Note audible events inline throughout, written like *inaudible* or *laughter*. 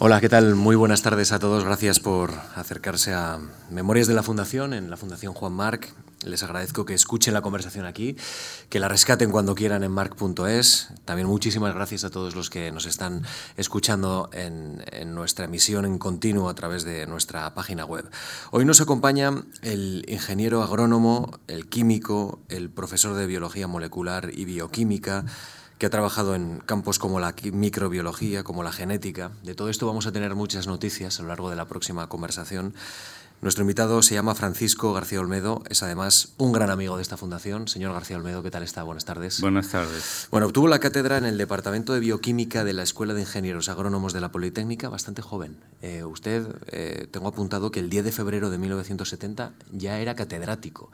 Hola, ¿qué tal? Muy buenas tardes a todos. Gracias por acercarse a Memorias de la Fundación en la Fundación Juan Marc. Les agradezco que escuchen la conversación aquí, que la rescaten cuando quieran en marc.es. También muchísimas gracias a todos los que nos están escuchando en, en, nuestra emisión en continuo a través de nuestra página web. Hoy nos acompaña el ingeniero agrónomo, el químico, el profesor de biología molecular y bioquímica, que ha trabajado en campos como la microbiología, como la genética. De todo esto vamos a tener muchas noticias a lo largo de la próxima conversación. Nuestro invitado se llama Francisco García Olmedo, es además un gran amigo de esta fundación. Señor García Olmedo, ¿qué tal está? Buenas tardes. Buenas tardes. Bueno, obtuvo la cátedra en el Departamento de Bioquímica de la Escuela de Ingenieros Agrónomos de la Politécnica bastante joven. Eh, usted, eh, tengo apuntado que el 10 de febrero de 1970 ya era catedrático.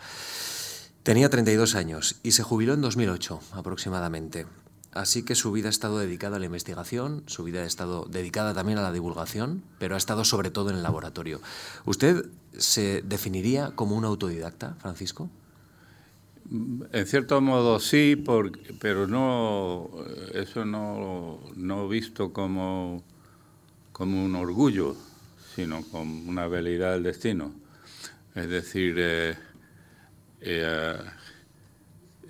Tenía 32 años y se jubiló en 2008 aproximadamente. Así que su vida ha estado dedicada a la investigación, su vida ha estado dedicada también a la divulgación, pero ha estado sobre todo en el laboratorio. ¿Usted se definiría como un autodidacta, Francisco? En cierto modo sí, pero no eso no, no visto como, como un orgullo, sino como una habilidad del destino. Es decir, eh, eh,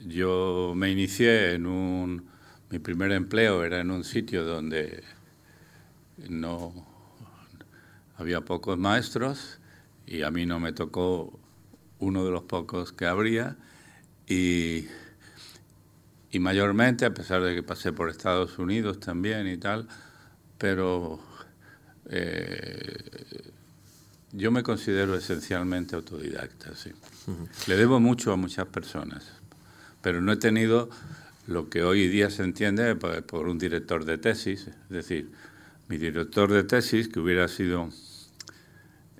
yo me inicié en un mi primer empleo era en un sitio donde no había pocos maestros y a mí no me tocó uno de los pocos que habría y, y mayormente, a pesar de que pasé por Estados Unidos también y tal, pero eh, yo me considero esencialmente autodidacta, sí. Le debo mucho a muchas personas, pero no he tenido lo que hoy día se entiende por, un director de tesis, es decir, mi director de tesis, que hubiera sido,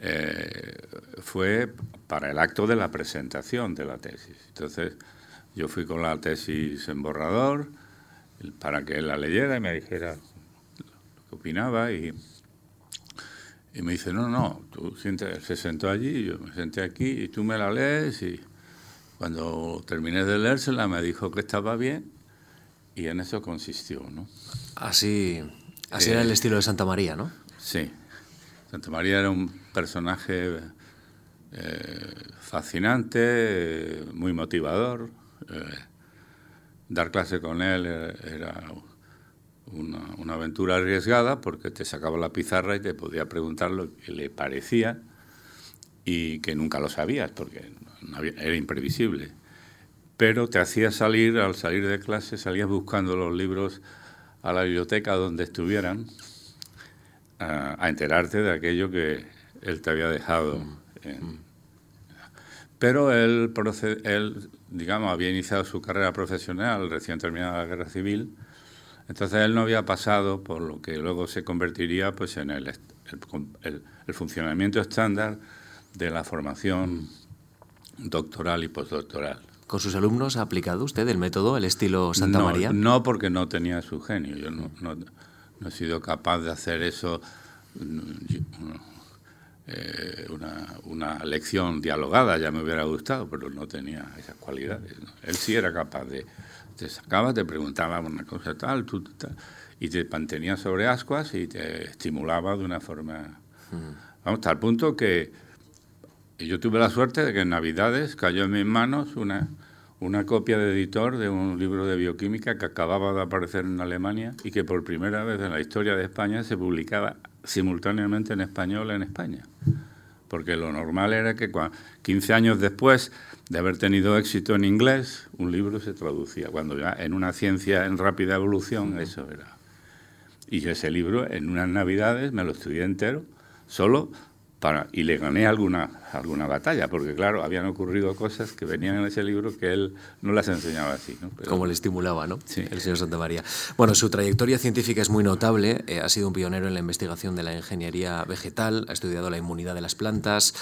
eh, fue para el acto de la presentación de la tesis. Entonces, yo fui con la tesis en borrador para que él la leyera y me dijera lo que opinaba y, y me dice, no, no, tú sientes, se sentó allí, yo me senté aquí y tú me la lees y cuando terminé de leérsela me dijo que estaba bien y en eso consistió, ¿no? Así, así era el eh, estilo de Santa María, ¿no? Sí. Santa María era un personaje eh, fascinante, muy motivador. Eh, dar clase con él era una, una, aventura arriesgada porque te sacaba la pizarra y te podía preguntar lo que le parecía y que nunca lo sabías porque era imprevisible pero te hacía salir, al salir de clase, salías buscando los libros a la biblioteca donde estuvieran a, enterarte de aquello que él te había dejado. Mm. Pero él, él, digamos, había iniciado su carrera profesional recién terminada la guerra civil, entonces él no había pasado por lo que luego se convertiría pues, en el, el funcionamiento estándar de la formación doctoral y postdoctoral. ¿Con sus alumnos ha aplicado usted el método, el estilo Santa María? No, porque no tenía su genio. Yo no, he sido capaz de hacer eso, eh, una, lección dialogada, ya me hubiera gustado, pero no tenía esas cualidades. Él sí era capaz de... Te sacaba, te preguntaba una cosa tal, tú, tal, y te mantenía sobre ascuas y te estimulaba de una forma... Mm. Vamos, hasta el punto que y yo tuve la suerte de que en Navidades cayó en mis manos una, una copia de editor de un libro de bioquímica que acababa de aparecer en Alemania y que por primera vez en la historia de España se publicaba simultáneamente en español en España. Porque lo normal era que 15 años después de haber tenido éxito en inglés, un libro se traducía. Cuando ya en una ciencia en rápida evolución, eso era. Y ese libro, en unas navidades, me lo estudié entero, solo y le gané alguna, alguna batalla, porque claro, habían ocurrido cosas que venían en ese libro que él no las enseñaba así. ¿no? Como le estimulaba, ¿no? Sí. El señor Santa María. Bueno, su trayectoria científica es muy notable. Eh, ha sido un pionero en la investigación de la ingeniería vegetal, ha estudiado la inmunidad de las plantas,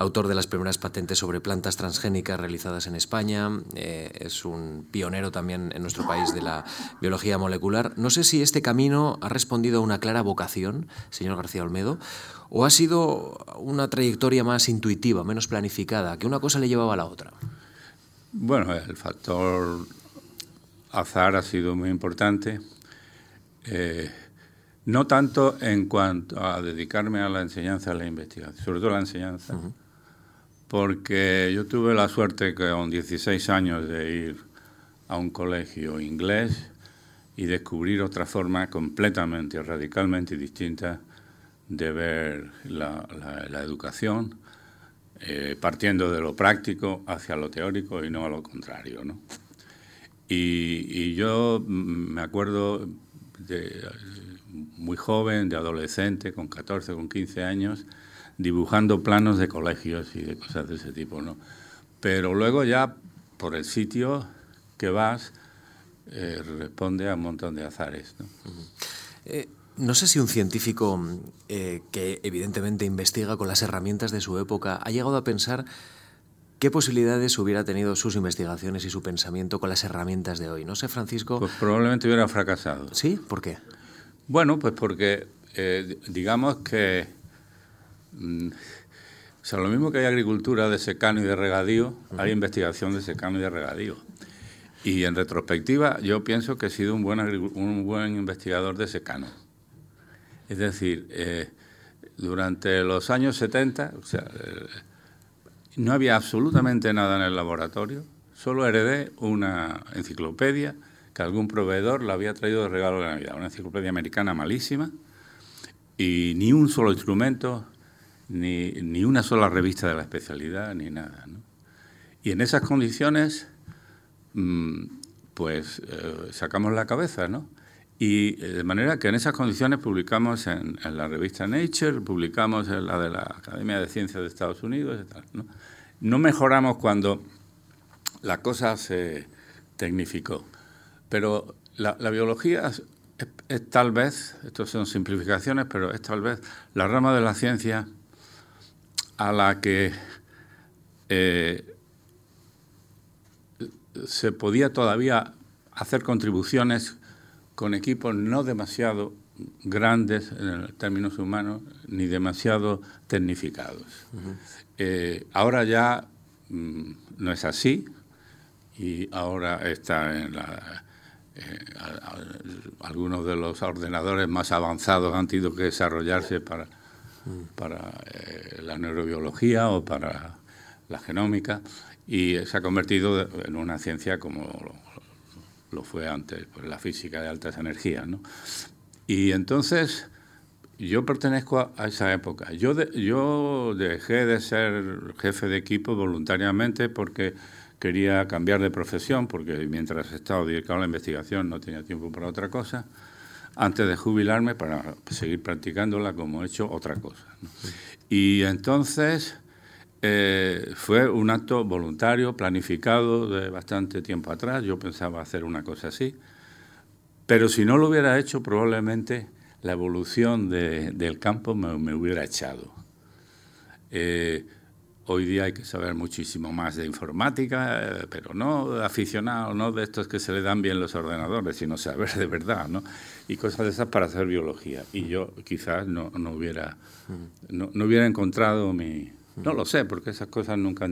autor de las primeras patentes sobre plantas transgénicas realizadas en España, eh, es un pionero también en nuestro país de la biología molecular. No sé si este camino ha respondido a una clara vocación, señor García Olmedo, o ha sido una trayectoria más intuitiva, menos planificada, que una cosa le llevaba a la otra. Bueno, el factor azar ha sido muy importante. Eh, No tanto en cuanto a dedicarme a la enseñanza y a la investigación, sobre todo la enseñanza, porque yo tuve la suerte con 16 años de ir a un colegio inglés y descubrir otra forma completamente, radicalmente distinta de ver la, educación, eh, partiendo de lo práctico hacia lo teórico y no a lo contrario. ¿no? Y, y, yo me acuerdo de, muy joven, de adolescente, con 14, con 15 años, dibujando planos de colegios y de cosas de ese tipo, ¿no? Pero luego ya, por el sitio que vas, eh, responde a un montón de azares, ¿no? Eh, no sé si un científico eh, que evidentemente investiga con las herramientas de su época ha llegado a pensar qué posibilidades hubiera tenido sus investigaciones y su pensamiento con las herramientas de hoy. No sé, Francisco. Pues probablemente hubiera fracasado. ¿Sí? ¿Por qué? Bueno, pues porque eh, digamos que o sea, lo mismo que hay agricultura de secano y de regadío, hay investigación de secano y de regadío. Y en retrospectiva, yo pienso que he sido un buen, un buen investigador de secano. Es decir, eh, durante los años 70, o sea, eh, no había absolutamente nada en el laboratorio, solo heredé una enciclopedia que algún proveedor la había traído de regalo de Navidad, una enciclopedia americana malísima, y ni un solo instrumento, ni, ni una sola revista de la especialidad, ni nada. Y en esas condiciones, mm, pues eh, sacamos la cabeza, ¿no? Y eh, de manera que en esas condiciones publicamos en, la revista Nature, publicamos en la de la Academia de Ciencias de Estados Unidos, ¿no? no mejoramos cuando la cosa se tecnificó. Pero la, biología es, tal vez, estas son simplificaciones, pero es tal vez la rama de la ciencia a la que eh, se podía todavía hacer contribuciones con equipos no demasiado grandes en términos humanos ni demasiado tecnificados. Eh, ahora ya mm, no es así y ahora está en la, eh, algunos de los ordenadores más avanzados han tenido que desarrollarse para, para eh, la neurobiología o para la genómica y se ha convertido en una ciencia como lo, fue antes, pues, la física de altas energías. Y entonces yo pertenezco a, esa época. Yo, yo dejé de ser jefe de equipo voluntariamente porque quería cambiar de profesión porque mientras estaba dedicado a la investigación no tenía tiempo para otra cosa, antes de jubilarme para seguir practicándola como he hecho otra cosa. Y entonces eh, fue un acto voluntario, planificado de bastante tiempo atrás, yo pensaba hacer una cosa así, pero si no lo hubiera hecho probablemente la evolución del campo me, hubiera echado. Eh, Hoy día hay que saber muchísimo más de informática, eh, pero no aficionado, no de estos que se le dan bien los ordenadores, sino saber de verdad, ¿no? Y cosas de esas para hacer biología. Y yo quizás no, no hubiera, no, no, hubiera encontrado mi... No lo sé, porque esas cosas nunca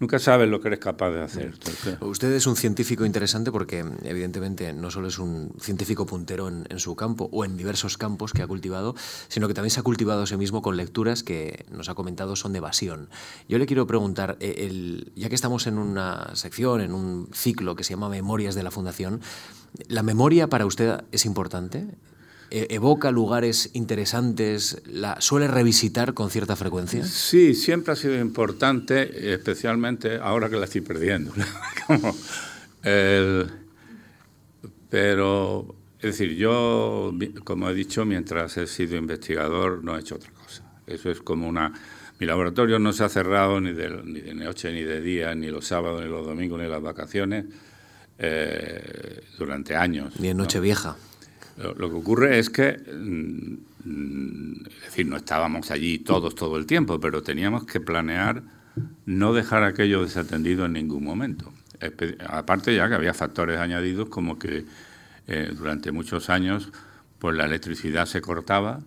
nunca sabes lo que eres capaz de hacer. Usted es un científico interesante porque, evidentemente, no solo es un científico puntero en, su campo o en diversos campos que ha cultivado, sino que también se ha cultivado a sí mismo con lecturas que nos ha comentado son de evasión. Yo le quiero preguntar, eh, ya que estamos en una sección, en un ciclo que se llama Memorias de la Fundación, ¿la memoria para usted es importante? E-, evoca lugares interesantes, la suele revisitar con cierta frecuencia? Sí, siempre ha sido importante, especialmente ahora que la estoy perdiendo. *laughs* pero, es decir, yo, como he dicho, mientras he sido investigador, no he hecho otra cosa. Eso es como una... Mi laboratorio no se ha cerrado ni de, ni de noche, ni de día, ni los sábados, ni los domingos, ni las vacaciones, eh, durante años. Ni en Nochevieja. Lo, que ocurre es que, mm, es decir, no estábamos allí todos todo el tiempo, pero teníamos que planear no dejar aquello desatendido en ningún momento. Aparte ya que había factores añadidos como que eh, durante muchos años pues la electricidad se cortaba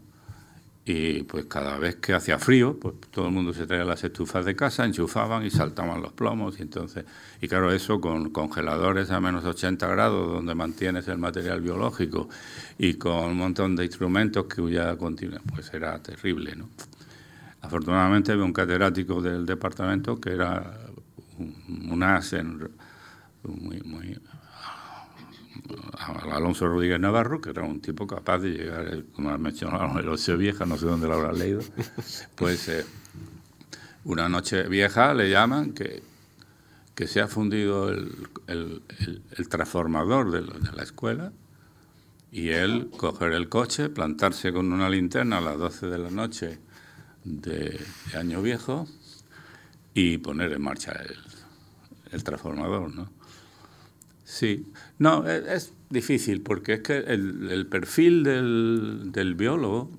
y pues cada vez que hacía frío, pues todo el mundo se traía las estufas de casa, enchufaban y saltaban los plomos. Y entonces, y claro, eso con congeladores a menos 80 grados, donde mantienes el material biológico, y con un montón de instrumentos que ya continúan, pues era terrible, ¿no? Afortunadamente había un catedrático del departamento que era un, as muy, muy Alonso Rodríguez Navarro, que era un tipo capaz de llegar, como has mencionado, *laughs* el Ocho Vieja, no sé dónde lo habrás leído, pues eh, una noche vieja le llaman que, que se ha fundido el, el, transformador de, la escuela y él coger el coche, plantarse con una linterna a las 12 de la noche de, Año Viejo y poner en marcha el, el transformador, ¿no? Sí, no, e, es, difícil porque es que el, perfil del, biólogo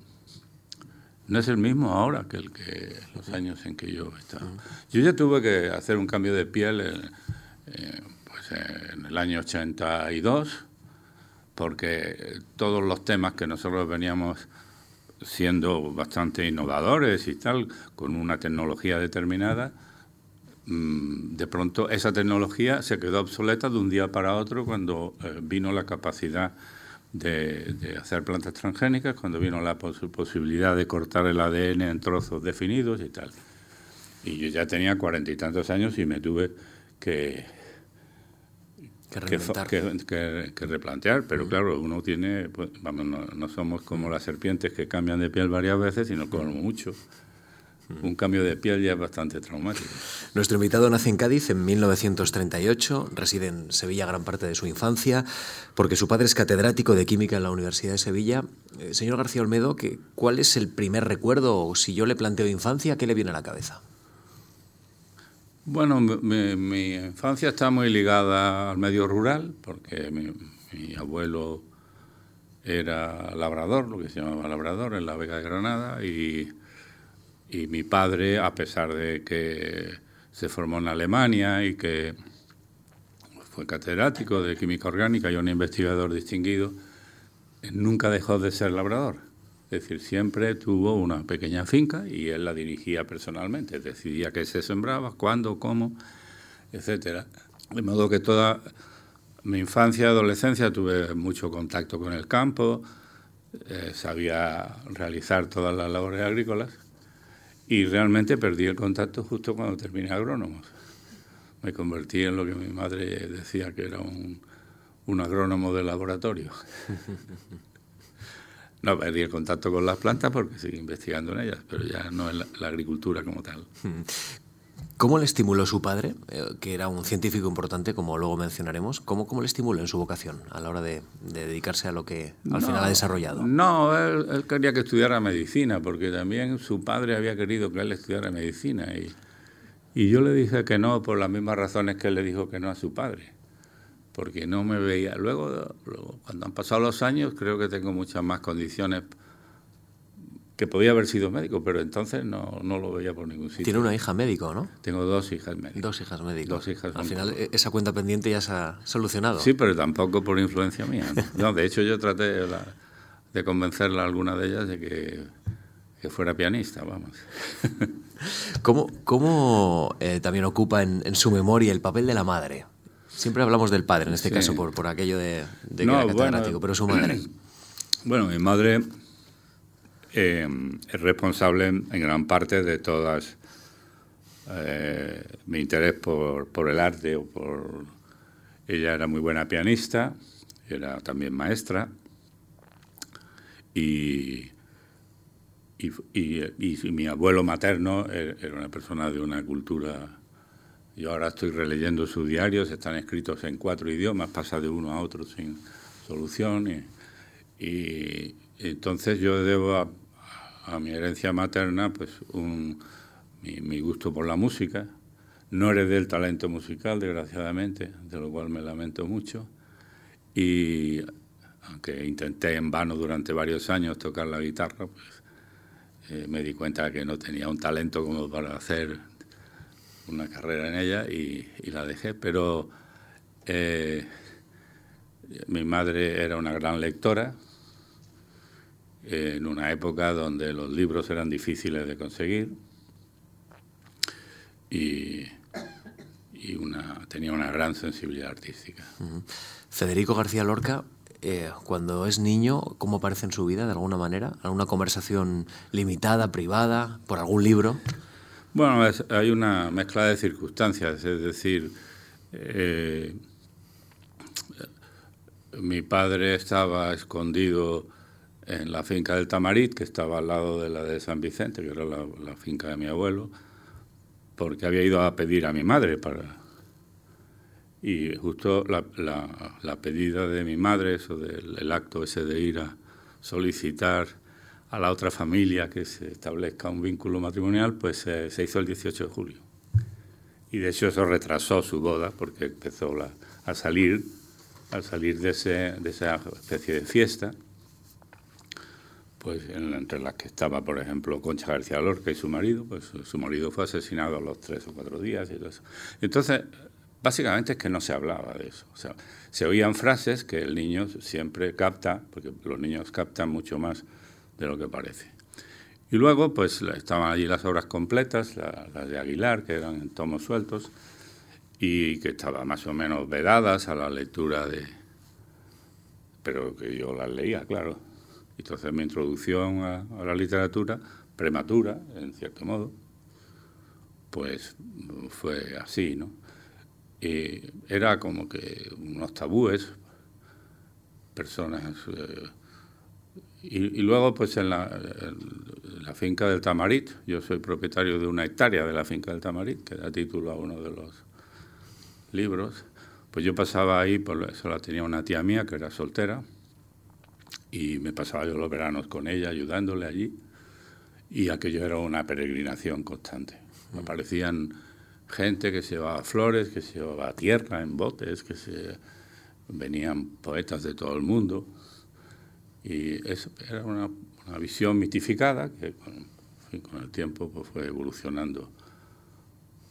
no es el mismo ahora que el que los años en que yo estaba. Yo ya tuve que hacer un cambio de piel en, eh, pues en el año 82 porque todos los temas que nosotros veníamos siendo bastante innovadores y tal, con una tecnología determinada, de pronto esa tecnología se quedó obsoleta de un día para otro cuando eh, vino la capacidad de, hacer plantas transgénicas, cuando vino la posibilidad de cortar el ADN en trozos definidos y tal. Y yo ya tenía cuarenta y tantos años y me tuve que, que, que, replantear, pero claro, uno tiene, pues, vamos, no, no, somos como las serpientes que cambian de piel varias veces, sino como mucho un cambio de piel ya bastante traumático. Nuestro invitado nace en Cádiz en 1938, reside en Sevilla gran parte de su infancia, porque su padre es catedrático de química en la Universidad de Sevilla. Eh, señor García Olmedo, ¿cuál es el primer recuerdo, o si yo le planteo infancia, qué le viene a la cabeza? Bueno, mi, infancia está muy ligada al medio rural, porque mi, mi abuelo era labrador, lo que se llamaba labrador, en la Vega de Granada, y y mi padre, a pesar de que se formó en Alemania y que fue catedrático de química orgánica y un investigador distinguido, nunca dejó de ser labrador. Es decir, siempre tuvo una pequeña finca y él la dirigía personalmente. Decidía qué se sembraba, cuándo, cómo, etcétera. De modo que toda mi infancia y adolescencia tuve mucho contacto con el campo, eh, sabía realizar todas las labores agrícolas y realmente perdí el contacto justo cuando terminé agrónomos. Me convertí en lo que mi madre decía que era un, un agrónomo de laboratorio. *laughs* No, perdí el contacto con las plantas porque seguí investigando en ellas, pero ya no en la, la agricultura como tal. ¿Cómo le estimuló su padre, eh, que era un científico importante, como luego mencionaremos? ¿Cómo, cómo le estimuló en su vocación a la hora de, dedicarse a lo que al final ha desarrollado? No, él, quería que estudiara medicina, porque también su padre había querido que él estudiara medicina. Y, y yo le dije que no por las mismas razones que él le dijo que no a su padre, porque no me veía. Luego, luego cuando han pasado los años, creo que tengo muchas más condiciones que podía haber sido médico, pero entonces no, no, lo veía por ningún sitio. Tiene una hija médico, ¿no? Tengo dos hijas médicas. Dos hijas médicas. Dos hijas Al final e-, esa cuenta pendiente ya se ha solucionado. Sí, pero tampoco por influencia mía. No, de hecho yo traté de convencerla a alguna de ellas de que, que fuera pianista, vamos. *laughs* ¿Cómo, cómo eh, también ocupa en, su memoria el papel de la madre? Siempre hablamos del padre, en este caso, por, por aquello de, de que era catedrático, pero su madre. *clears throat* Bueno, mi madre eh, es responsable en gran parte de todas eh, mi interés por, por, el arte o por ella era muy buena pianista era también maestra y, y, y, mi abuelo materno er, era una persona de una cultura yo ahora estoy releyendo sus diarios están escritos en cuatro idiomas pasa de uno a otro sin solución y, entonces yo debo a, mi herencia materna pues un, mi, gusto por la música. No heredé el talento musical, desgraciadamente, de lo cual me lamento mucho. Y aunque intenté en vano durante varios años tocar la guitarra, pues eh, me di cuenta que no tenía un talento como para hacer una carrera en ella y, la dejé. Pero eh, mi madre era una gran lectora, en una época donde los libros eran difíciles de conseguir y, una, tenía una gran sensibilidad artística. Federico García Lorca, eh, cuando es niño, ¿cómo aparece en su vida de alguna manera? ¿Alguna conversación limitada, privada, por algún libro? Bueno, hay una mezcla de circunstancias, es decir, eh, mi padre estaba escondido en la finca del Tamarit, que estaba al lado de la de San Vicente, que era la, finca de mi abuelo, porque había ido a pedir a mi madre para... Y justo la, la, pedida de mi madre, eso del acto ese de ir a solicitar a la otra familia que se establezca un vínculo matrimonial, pues se hizo el 18 de julio. Y de hecho eso retrasó su boda porque empezó a salir, a salir de, ese, de esa especie de fiesta pues entre las que estaba, por ejemplo, Concha García Lorca y su marido, pues su marido fue asesinado a los tres o cuatro días y todo eso. Entonces, básicamente es que no se hablaba de eso. O sea, se oían frases que el niño siempre capta, porque los niños captan mucho más de lo que parece. Y luego, pues estaban allí las obras completas, las de Aguilar, que eran en tomos sueltos, y que estaban más o menos vedadas a la lectura de... Pero que yo las leía, claro entonces mi introducción a, la literatura, prematura, en cierto modo, pues fue así, ¿no? Y era como que unos tabúes, personas... Eh, y, luego, pues en la, la, finca del Tamarit, yo soy propietario de una hectárea de la finca del Tamarit, que da título a uno de los libros, pues yo pasaba ahí, por eso la tenía una tía mía que era soltera, y me pasaba yo los veranos con ella, ayudándole allí, y aquello era una peregrinación constante. Mm. Aparecían gente que se llevaba flores, que se llevaba tierra en botes, que se venían poetas de todo el mundo, y eso era una, visión mitificada que con, el tiempo pues, fue evolucionando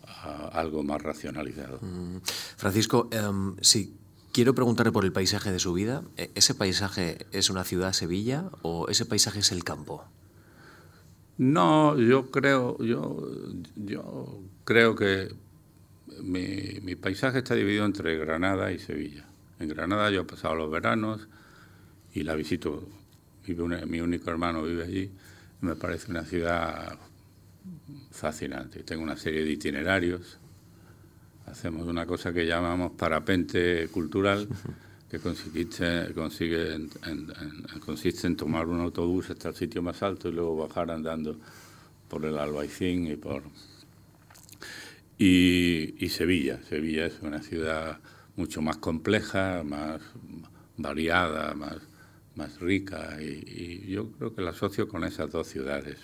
a algo más racionalizado. Mm. Francisco, um, sí, Quiero preguntarle por el paisaje de su vida. ¿E-, ¿Ese paisaje es una ciudad, Sevilla, o ese paisaje es el campo? No, yo creo, yo, yo creo que mi, paisaje está dividido entre Granada y Sevilla. En Granada yo he pasado los veranos y la visito. mi único hermano vive allí. Me parece una ciudad fascinante. Tengo una serie de itinerarios hacemos una cosa que llamamos parapente cultural, que consiste, consigue en, consiste en tomar un autobús hasta el sitio más alto y luego bajar andando por el Albaicín y por... Y, Sevilla. Sevilla es una ciudad mucho más compleja, más variada, más, más rica y, yo creo que la asocio con esas dos ciudades.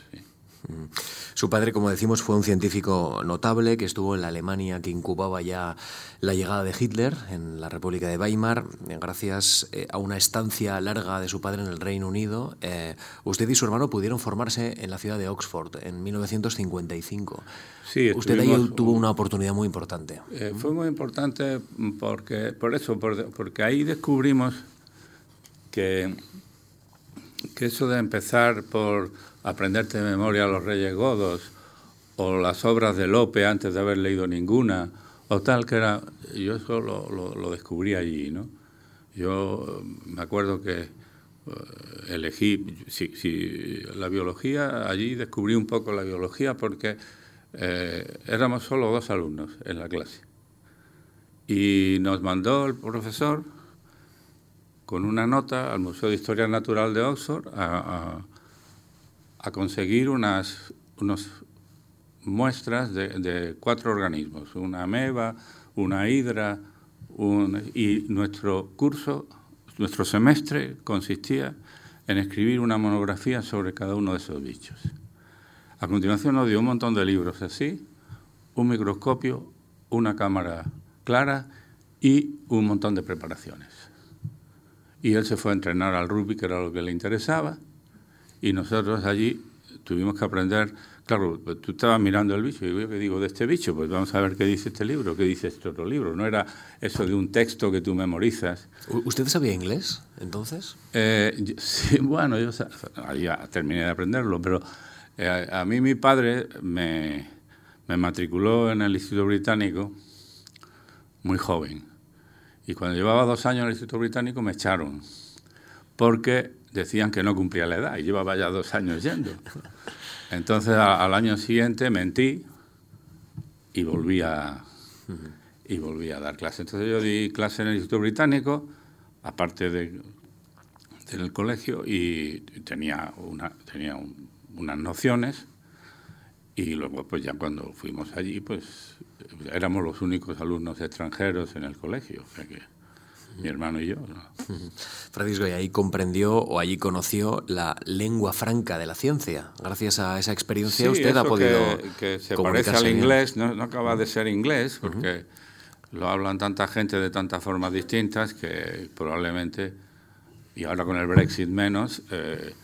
Su padre, como decimos, fue un científico notable que estuvo en la Alemania que incubaba ya la llegada de Hitler en la República de Weimar, gracias eh, a una estancia larga de su padre en el Reino Unido. Eh, usted y su hermano pudieron formarse en la ciudad de Oxford en 1955. Sí, usted ahí tuvo una oportunidad muy importante. Eh, fue muy importante porque, por eso, porque ahí descubrimos que, que eso de empezar por aprenderte de memoria los Reyes Godos o las obras de Lope antes de haber leído ninguna o tal que era yo eso lo, descubrí allí no yo me acuerdo que eh, elegí si, la biología allí descubrí un poco la biología porque eh, éramos solo dos alumnos en la clase. Y nos mandó el profesor con una nota al Museo de Historia Natural de Oxford a conseguir unas muestras de, cuatro organismos, una ameba, una hidra, y nuestro curso, nuestro semestre consistía en escribir una monografía sobre cada uno de esos bichos. A continuación nos dio un montón de libros así, un microscopio, una cámara clara y un montón de preparaciones. Y él se fue a entrenar al rugby, que era lo que le interesaba, y nosotros allí tuvimos que aprender, claro, tú estabas mirando el bicho y yo qué digo de este bicho, pues vamos a ver qué dice este libro, qué dice este otro libro. No era eso de un texto que tú memorizas. ¿Usted sabía inglés entonces? Eh, *laughs* sí, bueno, yo ya terminé de aprenderlo, pero eh, a mí mi padre me, me matriculó en el Instituto Británico muy joven. Y cuando llevaba dos años en el Instituto Británico me echaron, porque decían que no cumplía la edad y llevaba ya dos años yendo. Entonces al año siguiente mentí y volví a, y volví a dar clase. Entonces yo di clase en el Instituto Británico, aparte de, del colegio, y tenía, una, tenía unas nociones. Y luego, pues ya cuando fuimos allí, pues éramos los únicos alumnos extranjeros en el colegio. Mi hermano y yo. *laughs* Francisco, y ahí comprendió o allí conoció la lengua franca de la ciencia. Gracias a esa experiencia usted ha podido. Que, se parece al inglés, no, acaba de ser inglés, porque lo hablan tanta gente de tantas formas distintas que probablemente, y ahora con el Brexit menos, eh,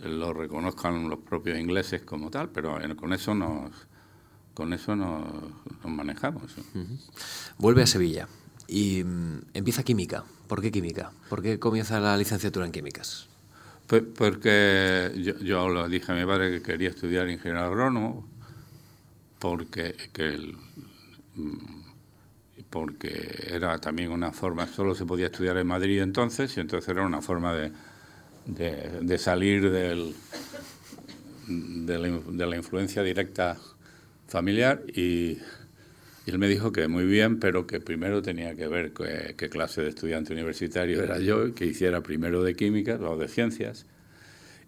lo reconozcan los propios ingleses como tal, pero con eso nos. Con eso nos, manejamos. Vuelve a Sevilla y mm, empieza química. ¿Por qué química? ¿Por qué comienza la licenciatura en químicas? Pues porque yo, yo le dije a mi padre que quería estudiar ingeniero agrónomo porque mm, porque era también una forma, solo se podía estudiar en Madrid entonces, y entonces era una forma de, salir del, de la influencia directa familiar y y él me dijo que muy bien, pero que primero tenía que ver qué, clase de estudiante universitario era yo, que hiciera primero de química o de ciencias,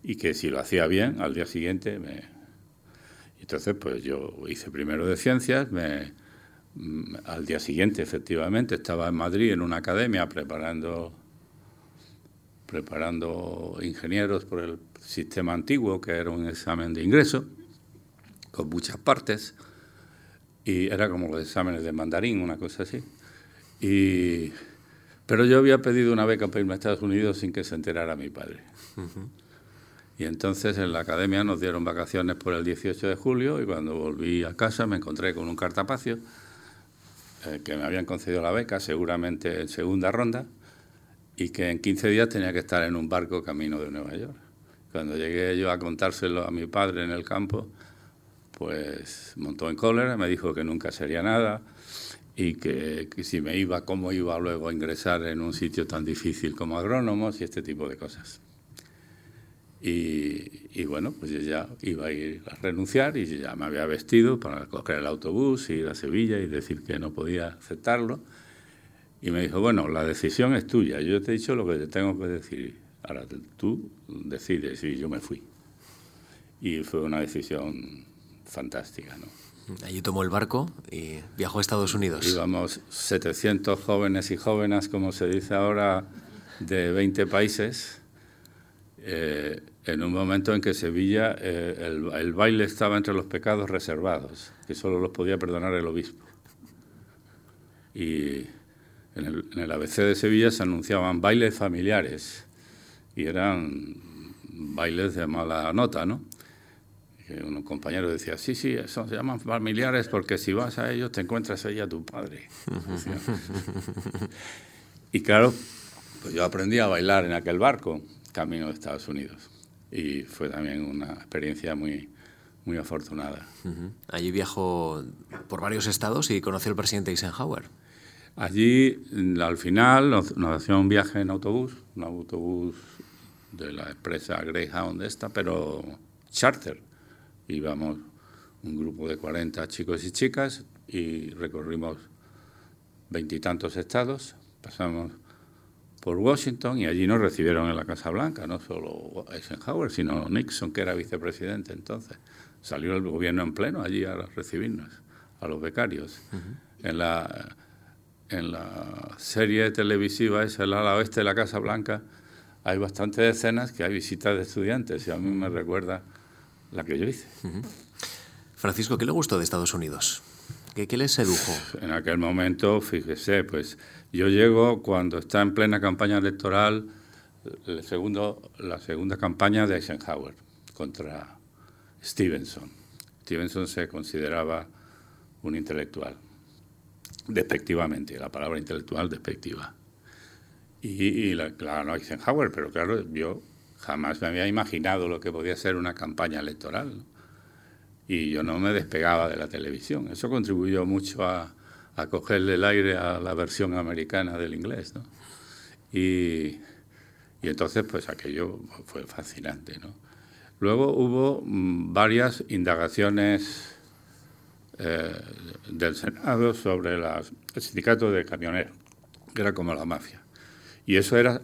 y que si lo hacía bien, al día siguiente me... Entonces, pues yo hice primero de ciencias, me, mm, al día siguiente, efectivamente, estaba en Madrid en una academia preparando, preparando ingenieros por el sistema antiguo, que era un examen de ingreso, con muchas partes y era como los exámenes de mandarín, una cosa así. Y, pero yo había pedido una beca para irme a Estados Unidos sin que se enterara mi padre. Y entonces en la academia nos dieron vacaciones por el 18 de julio y cuando volví a casa me encontré con un cartapacio eh, que me habían concedido la beca, seguramente en segunda ronda, y que en 15 días tenía que estar en un barco camino de Nueva York. Cuando llegué yo a contárselo a mi padre en el campo, pues montó en cólera, me dijo que nunca sería nada y que, si me iba, cómo iba luego a ingresar en un sitio tan difícil como agrónomos y este tipo de cosas. Y, bueno, pues yo ya iba a ir a renunciar y ya me había vestido para coger el autobús, ir a Sevilla y decir que no podía aceptarlo. Y me dijo, bueno, la decisión es tuya, yo te he dicho lo que te tengo que decir, ahora tú decides y yo me fui. Y fue una decisión fantástica. ¿no? Allí tomó el barco y viajó a Estados Unidos. Íbamos 700 jóvenes y jóvenes, como se dice ahora, de 20 países, eh, en un momento en que Sevilla, eh, el, baile estaba entre los pecados reservados, que solo los podía perdonar el obispo. Y en el, en el ABC de Sevilla se anunciaban bailes familiares, y eran bailes de mala nota, ¿no? Un compañero decía, sí, sí, eso se llaman familiares porque si vas a ellos te encuentras ahí a tu padre. y claro, pues yo aprendí a bailar en aquel barco, camino de Estados Unidos. Y fue también una experiencia muy, muy afortunada. Allí viajó por varios estados y conoció al presidente Eisenhower. Allí, al final, nos, nos hacía un viaje en autobús, un autobús de la empresa Greyhound esta, pero charter íbamos un grupo de 40 chicos y chicas y recorrimos veintitantos estados, pasamos por Washington y allí nos recibieron en la Casa Blanca, no solo Eisenhower, sino Nixon, que era vicepresidente entonces. Salió el gobierno en pleno allí a recibirnos, a los becarios. en, la, en la serie televisiva esa, el ala oeste de la Casa Blanca, hay bastantes escenas que hay visitas de estudiantes y a mí me recuerda la que yo hice. Francisco, ¿qué le gustó de Estados Unidos? ¿Qué, ¿Qué, le sedujo? En aquel momento, fíjese, pues yo llego cuando está en plena campaña electoral el segundo, la segunda campaña de Eisenhower contra Stevenson. Stevenson se consideraba un intelectual, despectivamente, la palabra intelectual despectiva. Y, la, claro, Eisenhower, pero claro, yo jamás me había imaginado lo que podía ser una campaña electoral. Y yo no me despegaba de la televisión. Eso contribuyó mucho a, cogerle el aire a la versión americana del inglés. ¿no? Y, y entonces, pues aquello fue fascinante. ¿no? Luego hubo mm, varias indagaciones eh, del Senado sobre las, el sindicato de camioneros, que era como la mafia. Y eso era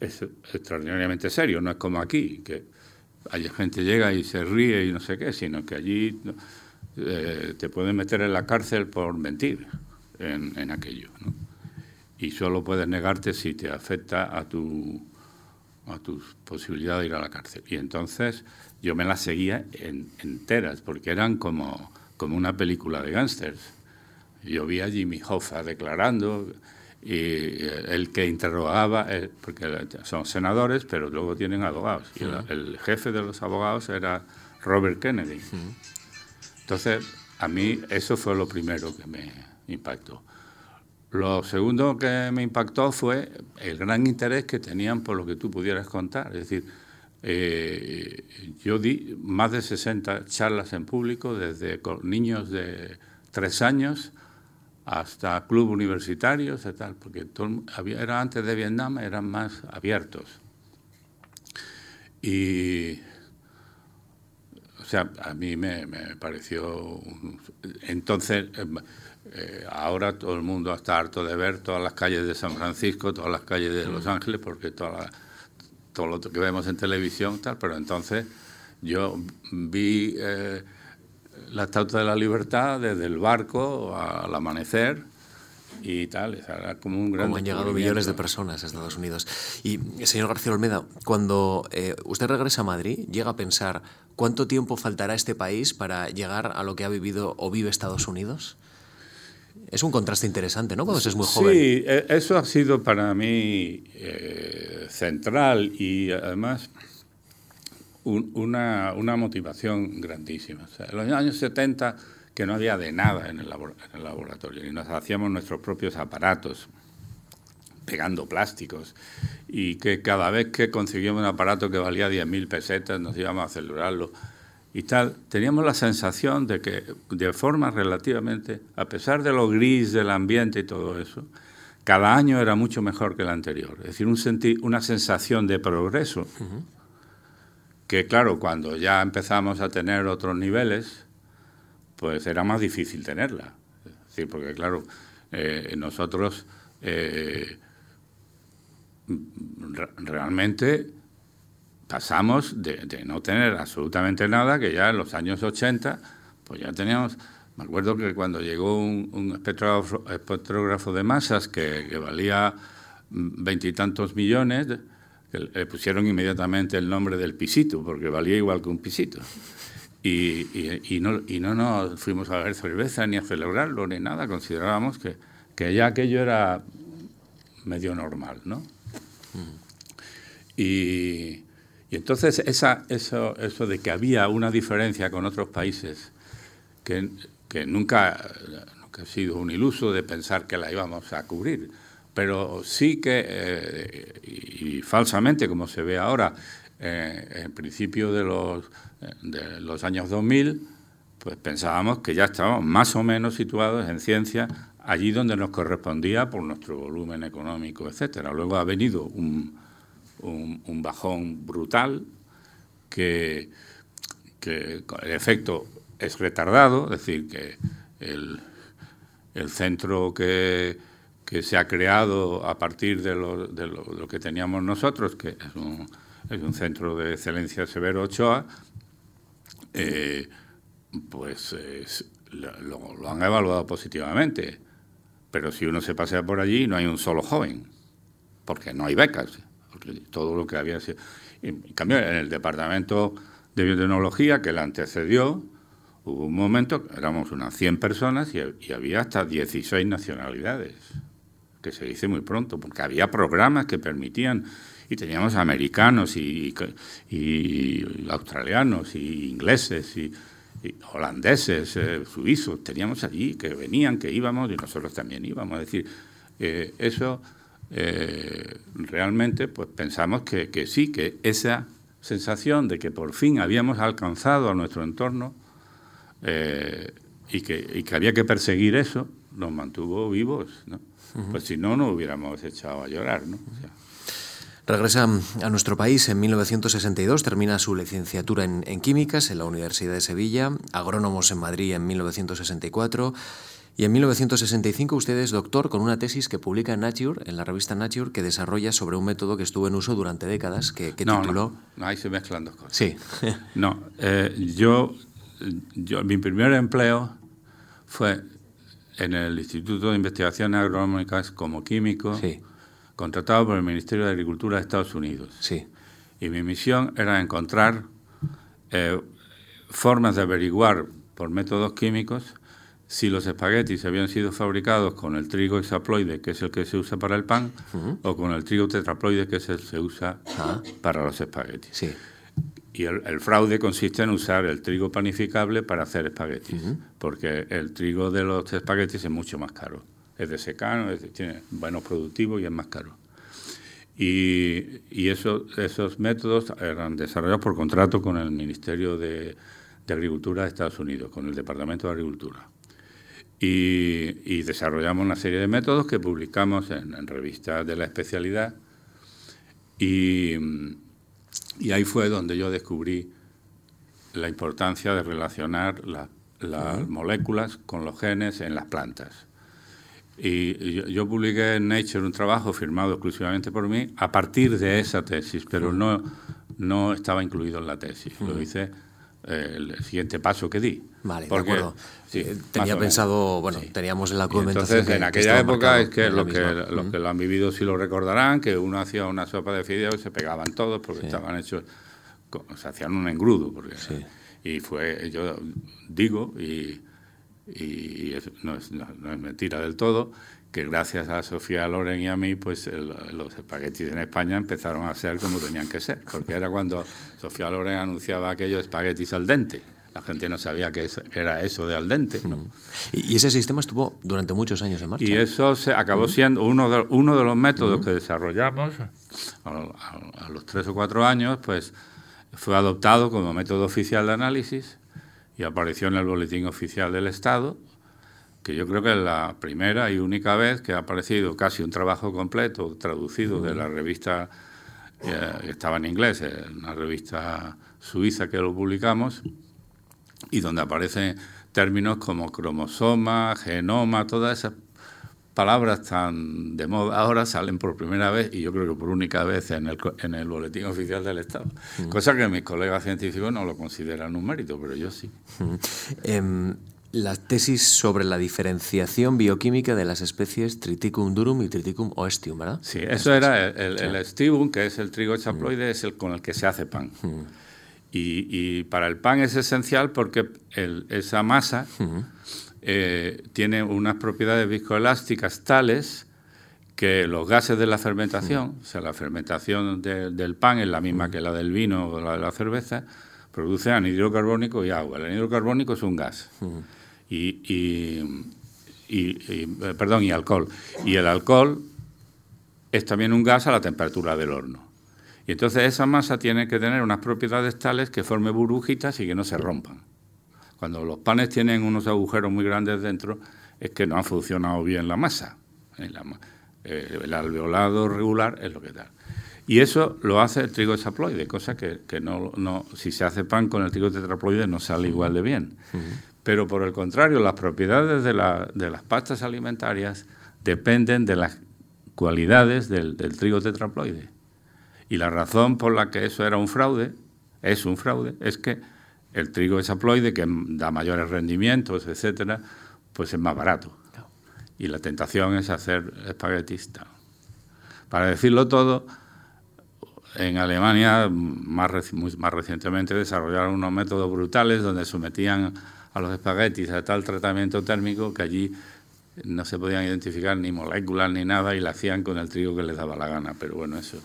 extraordinariamente serio, no es como aquí, que hay gente llega y se ríe y no sé qué, sino que allí eh, te pueden meter en la cárcel por mentir en, en aquello. ¿no? Y solo puedes negarte si te afecta a tu a tus posibilidades de ir a la cárcel. Y entonces yo me las seguía en, enteras, porque eran como, como una película de gángsters. Yo vi a Jimmy Hoffa declarando, y el que interrogaba, eh, porque son senadores, pero luego tienen abogados. Y el, jefe de los abogados era Robert Kennedy. Entonces, a mí eso fue lo primero que me impactó. Lo segundo que me impactó fue el gran interés que tenían por lo que tú pudieras contar. Es decir, eh, yo di más de 60 charlas en público, desde con niños de tres años hasta club universitarios y tal, porque había, era antes de Vietnam, eran más abiertos. Y, o sea, a mí me, me pareció... Entonces, em, eh, ahora todo el mundo está harto de ver todas las calles de San Francisco, todas las calles de Los Ángeles, porque toda todo lo que vemos en televisión, tal, pero entonces yo vi eh, la Estatua de la Libertad desde el barco al amanecer y tal, era como un gran... Como han llegado millones de personas a Estados Unidos. Y, señor García Olmeda, cuando eh, usted regresa a Madrid, llega a pensar cuánto tiempo faltará este país para llegar a lo que ha vivido o vive Estados Unidos? Es un contraste interesante, ¿no? Cuando se es muy joven. Sí, e, eso ha sido para mí eh, central y además una, una, motivación grandísima. en los años 70, que no había de nada en el, laboratorio y nos hacíamos nuestros propios aparatos pegando plásticos y que cada vez que conseguíamos un aparato que valía 10.000 pesetas nos íbamos a celebrarlo y tal, teníamos la sensación de que de forma relativamente, a pesar de lo gris del ambiente y todo eso, cada año era mucho mejor que el anterior. Es decir, un una sensación de progreso, que claro, cuando ya empezamos a tener otros niveles, pues era más difícil tenerla. Porque claro, eh, nosotros eh, realmente pasamos de, no tener absolutamente nada, que ya en los años 80, pues ya teníamos... Me acuerdo que cuando llegó un, espectrógrafo, de masas que, valía veintitantos millones, le pusieron inmediatamente el nombre del pisito, porque valía igual que un pisito. Y, no, no nos fuimos a ver cerveza ni a celebrarlo ni nada, considerábamos que, que ya aquello era medio normal, ¿no? Y, y entonces esa, eso, eso de que había una diferencia con otros países que, que nunca, nunca ha sido un iluso de pensar que la íbamos a cubrir, pero sí que, eh, y, falsamente como se ve ahora, eh, en principio de los, de los años 2000, pues pensábamos que ya estábamos más o menos situados en ciencia allí donde nos correspondía por nuestro volumen económico, etcétera. Luego ha venido un, un, bajón brutal que, el efecto es retardado, es decir, que el, centro que, se ha creado a partir de lo, que teníamos nosotros, que es un, centro de excelencia Severo Ochoa, eh, pues lo, lo, han evaluado positivamente. Pero si uno se pasea por allí, no hay un solo joven, porque no hay becas todo lo que había sido. En cambio, en el departamento de biotecnología que la antecedió, hubo un momento, éramos unas 100 personas y, había hasta 16 nacionalidades, que se dice muy pronto, porque había programas que permitían, y teníamos americanos y, australianos y ingleses y, holandeses, eh, suizos, teníamos allí que venían, que íbamos y nosotros también íbamos. Es decir, eh, eso eh, realmente pues pensamos que, que, sí, que esa sensación de que por fin habíamos alcanzado a nuestro entorno y, que, y que había que perseguir eso, nos mantuvo vivos, ¿no? Pues si no, no hubiéramos echado a llorar, ¿no? Regresa a nuestro país en 1962, termina su licenciatura en, Químicas en la Universidad de Sevilla, agrónomos en Madrid en 1964 y en 1965 usted es doctor con una tesis que publica en Nature, en la revista Nature, que desarrolla sobre un método que estuvo en uso durante décadas, que, que no, tituló... No, no, ahí se mezclan dos cosas. Sí. *laughs* no, eh, yo, yo, mi primer empleo fue en el Instituto de Investigaciones Agronómicas como químico. Sí contratado por el Ministerio de Agricultura de Estados Unidos. Sí. Y mi misión era encontrar eh, formas de averiguar por métodos químicos si los espaguetis habían sido fabricados con el trigo hexaploide, que es el que se usa para el pan, o con el trigo tetraploide, que es el que se usa ah. para los espaguetis. Sí. Y el, fraude consiste en usar el trigo panificable para hacer espaguetis, porque el trigo de los espaguetis es mucho más caro es de secano, tiene buenos productivos y es más caro. Y, y esos métodos eran desarrollados por contrato con el Ministerio de, Agricultura de Estados Unidos, con el Departamento de Agricultura. Y, desarrollamos una serie de métodos que publicamos en, revistas de la especialidad. Y, y, ahí fue donde yo descubrí la importancia de relacionar las moléculas con los genes en las plantas. Y yo, publiqué en Nature un trabajo firmado exclusivamente por mí a partir de esa tesis, pero no, no estaba incluido en la tesis. Lo hice eh, el siguiente paso que di. Vale, porque, de acuerdo. Eh, tenía pensado, bueno, teníamos en la documentación. Entonces, en aquella época es que los, que los que lo han vivido sí lo recordarán, que uno hacía una sopa de fideos y se pegaban todos porque estaban hechos, se hacían un engrudo. Porque, y fue, yo digo, y y no, es, mentira del todo, que gracias a Sofía Loren y a mí, pues los espaguetis en España empezaron a ser como tenían que ser, porque era cuando Sofía Loren anunciaba aquellos espaguetis al dente. La gente no sabía que era eso de al dente. ¿no? Y ese sistema estuvo durante muchos años en marcha. Y eso se acabó siendo uno de, uno de los métodos que desarrollamos a los tres o cuatro años, pues fue adoptado como método oficial de análisis y apareció en el Boletín Oficial del Estado, que yo creo que es la primera y única vez que ha aparecido casi un trabajo completo traducido de la revista eh, que estaba en inglés, una revista suiza que lo publicamos, y donde aparecen términos como cromosoma, genoma, todas esas palabras tan de moda ahora salen por primera vez y yo creo que por única vez en el, en el Boletín Oficial del Estado. Cosa que mis colegas científicos no lo consideran un mérito, pero yo sí. Em, la tesis sobre la diferenciación bioquímica de las especies Triticum durum y Triticum oestium, ¿verdad? Sí, eso era el, el, que es el trigo chaploide, es el con el que se hace pan. Y, y, para el pan es esencial porque esa masa eh, tiene unas propiedades viscoelásticas tales que los gases de la fermentación, o sea, la fermentación del pan es la misma que la del vino o la de la cerveza, produce anhidro carbónico y agua. El anhidro carbónico es un gas. y, y, eh, perdón, y alcohol. Y el alcohol es también un gas a la temperatura del horno. Y entonces esa masa tiene que tener unas propiedades tales que forme burbujitas y que no se rompan. Cuando los panes tienen unos agujeros muy grandes dentro, es que no ha funcionado bien la masa. Eh, el alveolado regular es lo que da. Y eso lo hace el trigo hexaploide, cosa que, no, no, si se hace pan con el trigo tetraploide no sale igual de bien. Pero por el contrario, las propiedades de, las pastas alimentarias dependen de las cualidades del, del trigo tetraploide. Y la razón por la que eso era un fraude, es un fraude, es que el trigo es haploide, que da mayores rendimientos, etcétera, pues es más barato. Y la tentación es hacer espaguetis. Para decirlo todo, en Alemania, más, más recientemente, desarrollaron unos métodos brutales donde sometían a los espaguetis a tal tratamiento térmico que allí no se podían identificar ni moléculas ni nada y lo hacían con el trigo que les daba la gana. Pero bueno, eso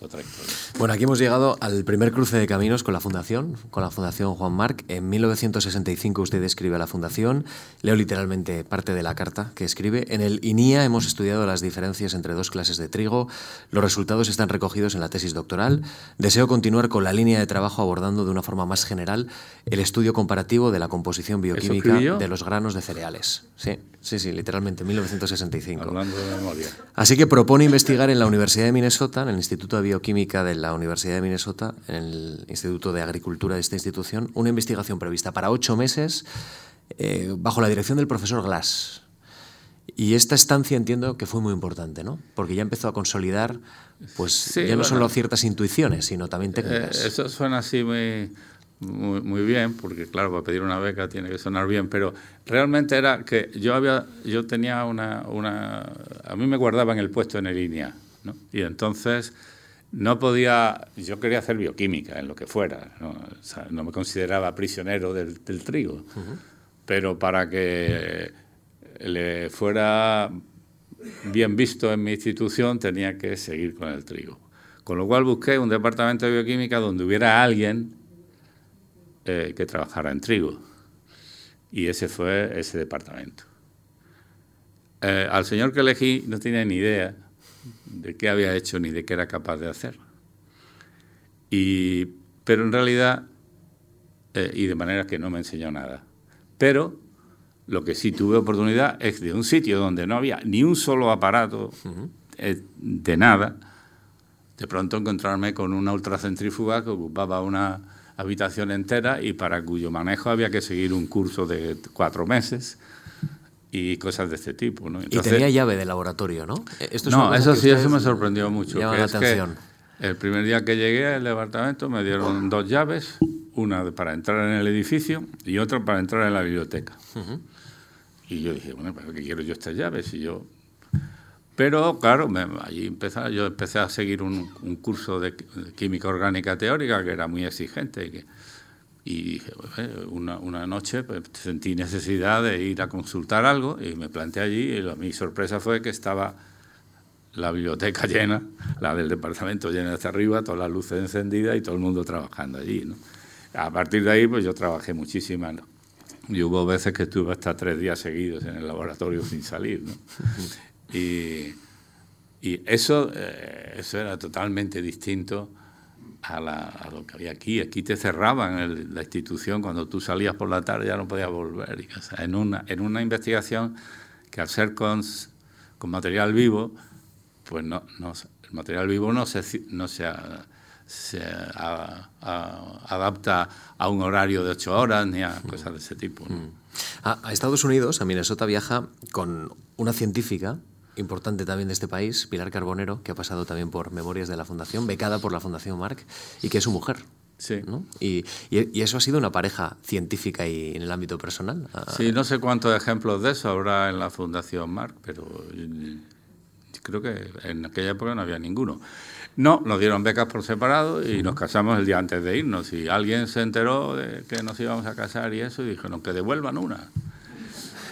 otra historia. Bueno, aquí hemos llegado al primer cruce de caminos con la Fundación, con la Fundación Juan Marc. En 1965 usted escribe a la Fundación, leo literalmente parte de la carta que escribe. En el INIA hemos estudiado las diferencias entre dos clases de trigo. Los resultados están recogidos en la tesis doctoral. Deseo continuar con la línea de trabajo abordando de una forma más general el estudio comparativo de la composición bioquímica de los granos de cereales. Sí, sí, sí, literalmente, 1965. Hablando de memoria. Así que propone investigar en la Universidad de Minnesota, en el Instituto de Bioquímica de la Universidad de Minnesota, en el Instituto de Agricultura de esta institución, una investigación prevista para ocho meses eh, bajo la dirección del profesor Glass. Y esta estancia entiendo que fue muy importante, ¿no? Porque ya empezó a consolidar, pues ya no solo ciertas intuiciones, sino también técnicas. Eh, eso suena así muy muy, bien, porque claro, para pedir una beca tiene que sonar bien, pero realmente era que yo había, yo tenía una, una a mí me guardaban el puesto en el línea, ¿no? Y entonces no podía, yo quería hacer bioquímica en lo que fuera, no, o sea, no me consideraba prisionero del, trigo, pero para que le fuera bien visto en mi institución tenía que seguir con el trigo. Con lo cual busqué un departamento de bioquímica donde hubiera alguien eh, que trabajara en trigo. Y ese fue ese departamento. Eh, al señor que elegí no tenía ni idea de qué había hecho ni de qué era capaz de hacer. Y, pero en realidad, eh, y de manera que no me enseñó nada. Pero lo que sí tuve oportunidad es de un sitio donde no había ni un solo aparato de nada, de pronto encontrarme con una ultracentrífuga que ocupaba una habitación entera y para cuyo manejo había que seguir un curso de cuatro meses y cosas de este tipo. ¿no? y tenía llave de laboratorio, ¿no? Eh, no, eso sí, eso me sorprendió mucho. el primer día que llegué al departamento me dieron dos llaves, una para entrar en el edificio y otra para entrar en la biblioteca. Y yo dije, bueno, ¿para qué quiero yo estas llaves? Y yo pero claro, me, allí empecé, yo empecé a seguir un, curso de, química orgánica teórica que era muy exigente. y dije, una, una, noche pues, sentí necesidad de ir a consultar algo y me planteé allí y mi sorpresa fue que estaba la biblioteca llena, la del departamento llena hasta arriba, todas las luces encendidas y todo el mundo trabajando allí. ¿no? A partir de ahí pues yo trabajé muchísimo. Y hubo veces que estuve hasta tres días seguidos en el laboratorio sin salir. ¿no? Y, eso, eh, eso era totalmente distinto a, lo que había aquí. Aquí te cerraban la institución, cuando tú salías por la tarde ya no podías volver. en, una, en una investigación que al ser con, con material vivo, pues no, no, el material vivo no se, no se, se adapta a un horario de ocho horas ni a cosas de ese tipo. Mm. a Estados Unidos, a Minnesota, viaja con una científica importante también de este país, Pilar Carbonero, que ha pasado también por Memorias de la Fundación, becada por la Fundación Marc, y que es su mujer. Sí. ¿no? Y, y, eso ha sido una pareja científica y en el ámbito personal. Ah, sí, no sé cuántos ejemplos de eso habrá en la Fundación Marc, pero creo que en aquella época no había ninguno. No, nos dieron becas por separado y nos casamos el día antes de irnos. Y alguien se enteró de que nos íbamos a casar y eso, y dijeron que devuelvan una.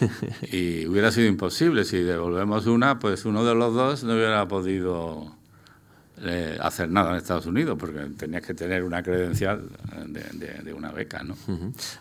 *laughs* y hubiera sido imposible. Si devolvemos una, pues uno de los dos no hubiera podido eh, hacer nada en Estados Unidos, porque tenías que tener una credencial de, una beca. ¿no?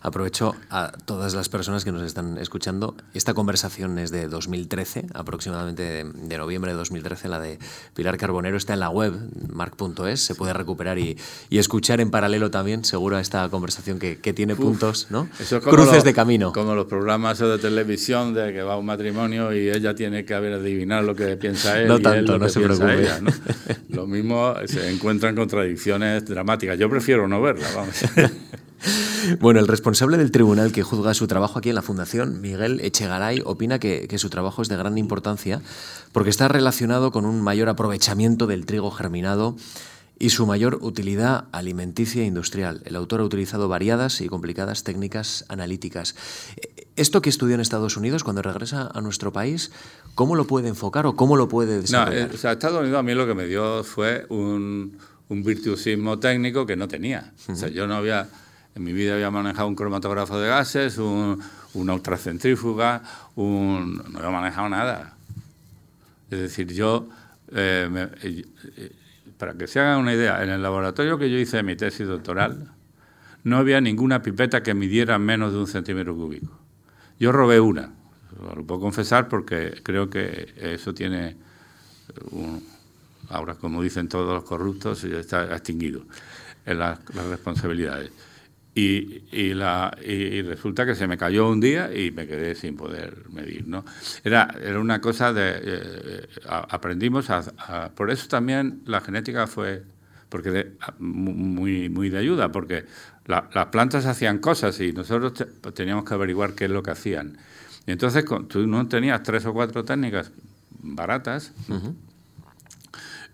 Aprovecho a todas las personas que nos están escuchando. Esta conversación es de 2013, aproximadamente de, noviembre de 2013, la de Pilar Carbonero. Está en la web, marc.es, se puede recuperar y, escuchar en paralelo también, seguro, a esta conversación que, tiene puntos, ¿no? Cruces de camino. Como los programas de televisión de que va a un matrimonio y ella tiene que haber adivinar lo que piensa él. No tanto, no se preocupe. Ella, *laughs* mismo se encuentran contradicciones dramáticas. Yo prefiero no verla, vamos. *laughs* Bueno, el responsable del tribunal que juzga su trabajo aquí en la Fundación, Miguel Echegaray, opina que, su trabajo es de gran importancia porque está relacionado con un mayor aprovechamiento del trigo germinado y su mayor utilidad alimenticia e industrial. El autor ha utilizado variadas y complicadas técnicas analíticas. Esto que estudió en Estados Unidos, cuando regresa a nuestro país, ¿cómo lo puede enfocar o cómo lo puede desarrollar? No, eh, o sea, Estados Unidos a mí lo que me dio fue un, un virtuosismo técnico que no tenía. O sea, yo no había, en mi vida había manejado un cromatógrafo de gases, un, una ultracentrífuga, un, no había manejado nada. Es decir, yo eh, eh, para que se hagan una idea, en el laboratorio que yo hice mi tesis doctoral, no había ninguna pipeta que midiera menos de un centímetro cúbico. Yo robé una, lo puedo confesar porque creo que eso tiene, ahora como dicen todos los corruptos, está extinguido en las, responsabilidades. Y, la, y, resulta que se me cayó un día y me quedé sin poder medir. ¿no? Era, era una cosa de... Eh, eh, aprendimos a, Por eso también la genética fue porque muy, muy de ayuda, porque las plantas hacían cosas y nosotros teníamos que averiguar qué es lo que hacían. Y entonces tú no tenías tres o cuatro técnicas baratas,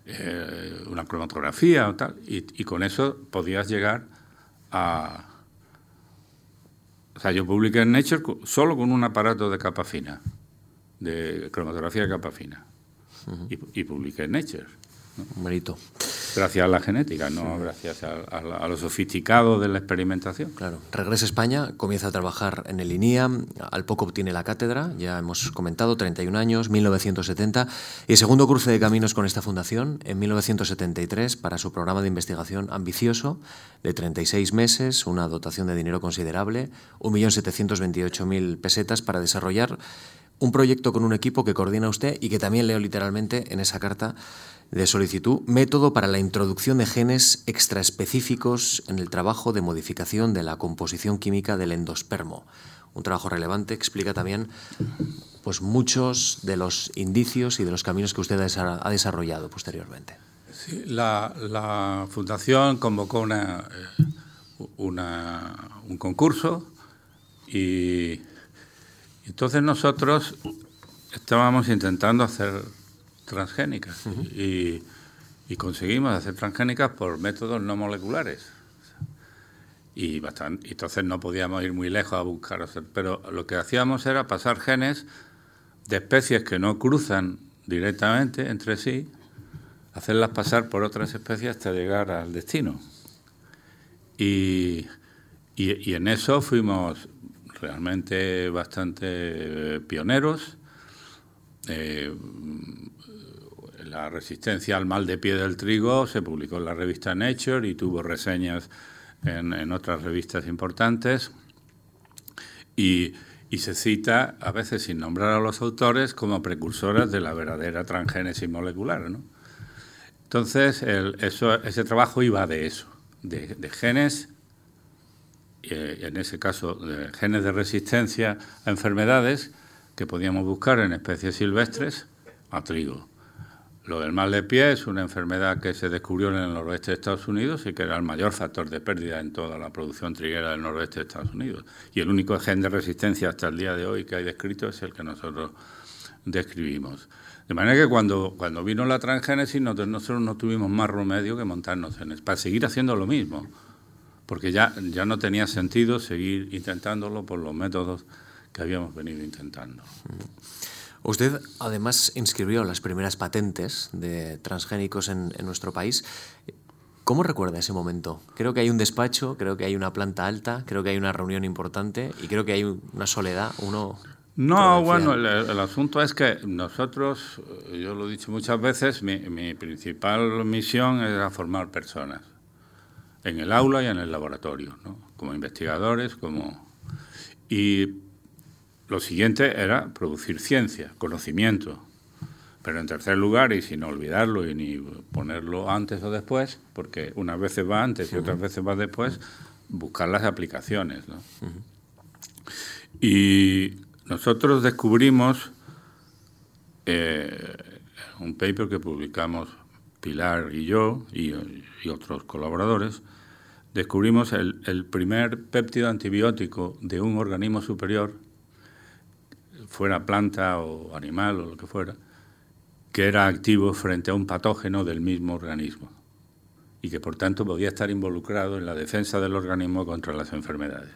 eh, una cromatografía o tal, y, con eso podías llegar a... O sea, yo publiqué en Nature solo con un aparato de capa fina, de cromatografía de capa fina, y, y publiqué en Nature. Un mérito. Gracias a la genética, no gracias a, lo sofisticado de la experimentación. Claro. Regresa a España, comienza a trabajar en el INIAM, al poco obtiene la cátedra, ya hemos comentado, 31 años, 1970, y segundo cruce de caminos con esta fundación en 1973 para su programa de investigación ambicioso de 36 meses, una dotación de dinero considerable, 1.728.000 pesetas para desarrollar un proyecto con un equipo que coordina usted y que también leo literalmente en esa carta de solicitud, método para la introducción de genes extraespecíficos en el trabajo de modificación de la composición química del endospermo. Un trabajo relevante, explica también pues, muchos de los indicios y de los caminos que usted ha desarrollado posteriormente. La, Fundación convocó una, eh, un concurso y entonces nosotros estábamos intentando hacer transgénicas y, conseguimos hacer transgénicas por métodos no moleculares. Y bastante, entonces no podíamos ir muy lejos a buscar, pero lo que hacíamos era pasar genes de especies que no cruzan directamente entre sí, hacerlas pasar por otras especies hasta llegar al destino. Y, y, en eso fuimos realmente bastante pioneros. Eh, la resistencia al mal de pie del trigo se publicó en la revista Nature y tuvo reseñas en, otras revistas importantes. Y, se cita, a veces sin nombrar a los autores, como precursoras de la verdadera transgénesis molecular. Entonces, eso, ese trabajo iba de eso, de, genes, eh, en ese caso, de genes de resistencia a enfermedades que podíamos buscar en especies silvestres a trigo. Lo del mal de pie es una enfermedad que se descubrió en el noroeste de Estados Unidos y que era el mayor factor de pérdida en toda la producción triguera del noroeste de Estados Unidos. Y el único gen de resistencia hasta el día de hoy que hay descrito es el que nosotros describimos. De manera que cuando, cuando vino la transgénesis nosotros no tuvimos más remedio que montarnos en para seguir haciendo lo mismo, porque ya, ya no tenía sentido seguir intentándolo por los métodos que habíamos venido intentando. Usted además inscribió las primeras patentes de transgénicos en, nuestro país. ¿Cómo recuerda ese momento? Creo que hay un despacho, creo que hay una planta alta, creo que hay una reunión importante y creo que hay una soledad, uno... No, bueno, el, asunto es que nosotros, yo lo he dicho muchas veces, mi, mi principal misión era formar personas, en el aula y en el laboratorio, ¿no? como investigadores, como... Y lo siguiente era producir ciencia, conocimiento. Pero en tercer lugar, y sin olvidarlo y ni ponerlo antes o después, porque unas veces va antes y otras veces va después, buscar las aplicaciones. Y nosotros descubrimos eh, un paper que publicamos Pilar y yo y, otros colaboradores, descubrimos el, el, primer péptido antibiótico de un organismo superior fuera planta o animal o lo que fuera, que era activo frente a un patógeno del mismo organismo y que por tanto podía estar involucrado en la defensa del organismo contra las enfermedades.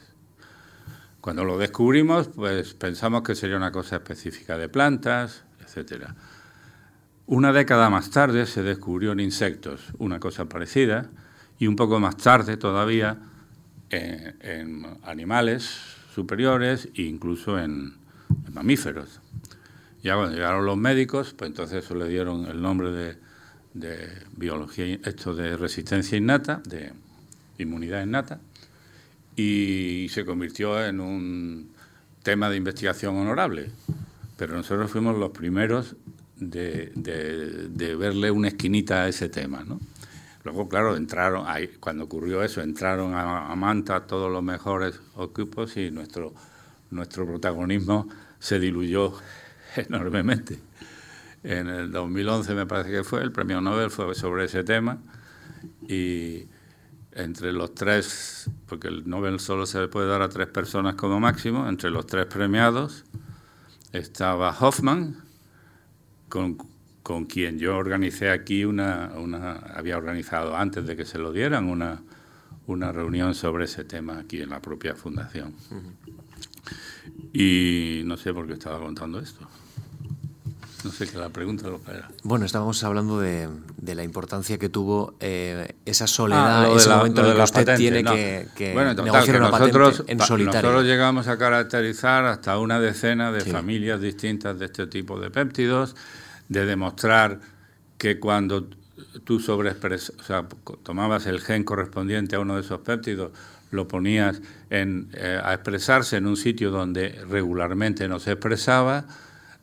Cuando lo descubrimos, pues pensamos que sería una cosa específica de plantas, etc. Una década más tarde se descubrió en insectos una cosa parecida y un poco más tarde todavía en, en animales superiores e incluso en, mamíferos. Ya cuando llegaron los médicos, pues entonces eso le dieron el nombre de, biología, esto de resistencia innata, de inmunidad innata, y se convirtió en un tema de investigación honorable. Pero nosotros fuimos los primeros de, verle una esquinita a ese tema. ¿no? Luego, claro, entraron, ahí, cuando ocurrió eso, entraron a, Manta todos los mejores equipos y nuestro, nuestro protagonismo se diluyó enormemente. En el 2011 me parece que fue, el premio Nobel fue sobre ese tema y entre los tres, porque el Nobel solo se puede dar a tres personas como máximo, entre los tres premiados estaba Hoffman, con, con quien yo organicé aquí una, había organizado antes de que se lo dieran una, una reunión sobre ese tema aquí en la propia fundación. Y no sé por qué estaba contando esto. No sé qué la pregunta lo que era. Bueno, estábamos hablando de, de la importancia que tuvo eh, esa soledad, ah, ese momento en el que usted tiene que, que bueno, negociar una nosotros, en solitario. Nosotros llegamos a caracterizar hasta una decena de familias distintas de este tipo de péptidos, de demostrar que cuando tú sobreexpresas, o sea, tomabas el gen correspondiente a uno de esos péptidos, lo ponías en, eh, a expresarse en un sitio donde regularmente no se expresaba,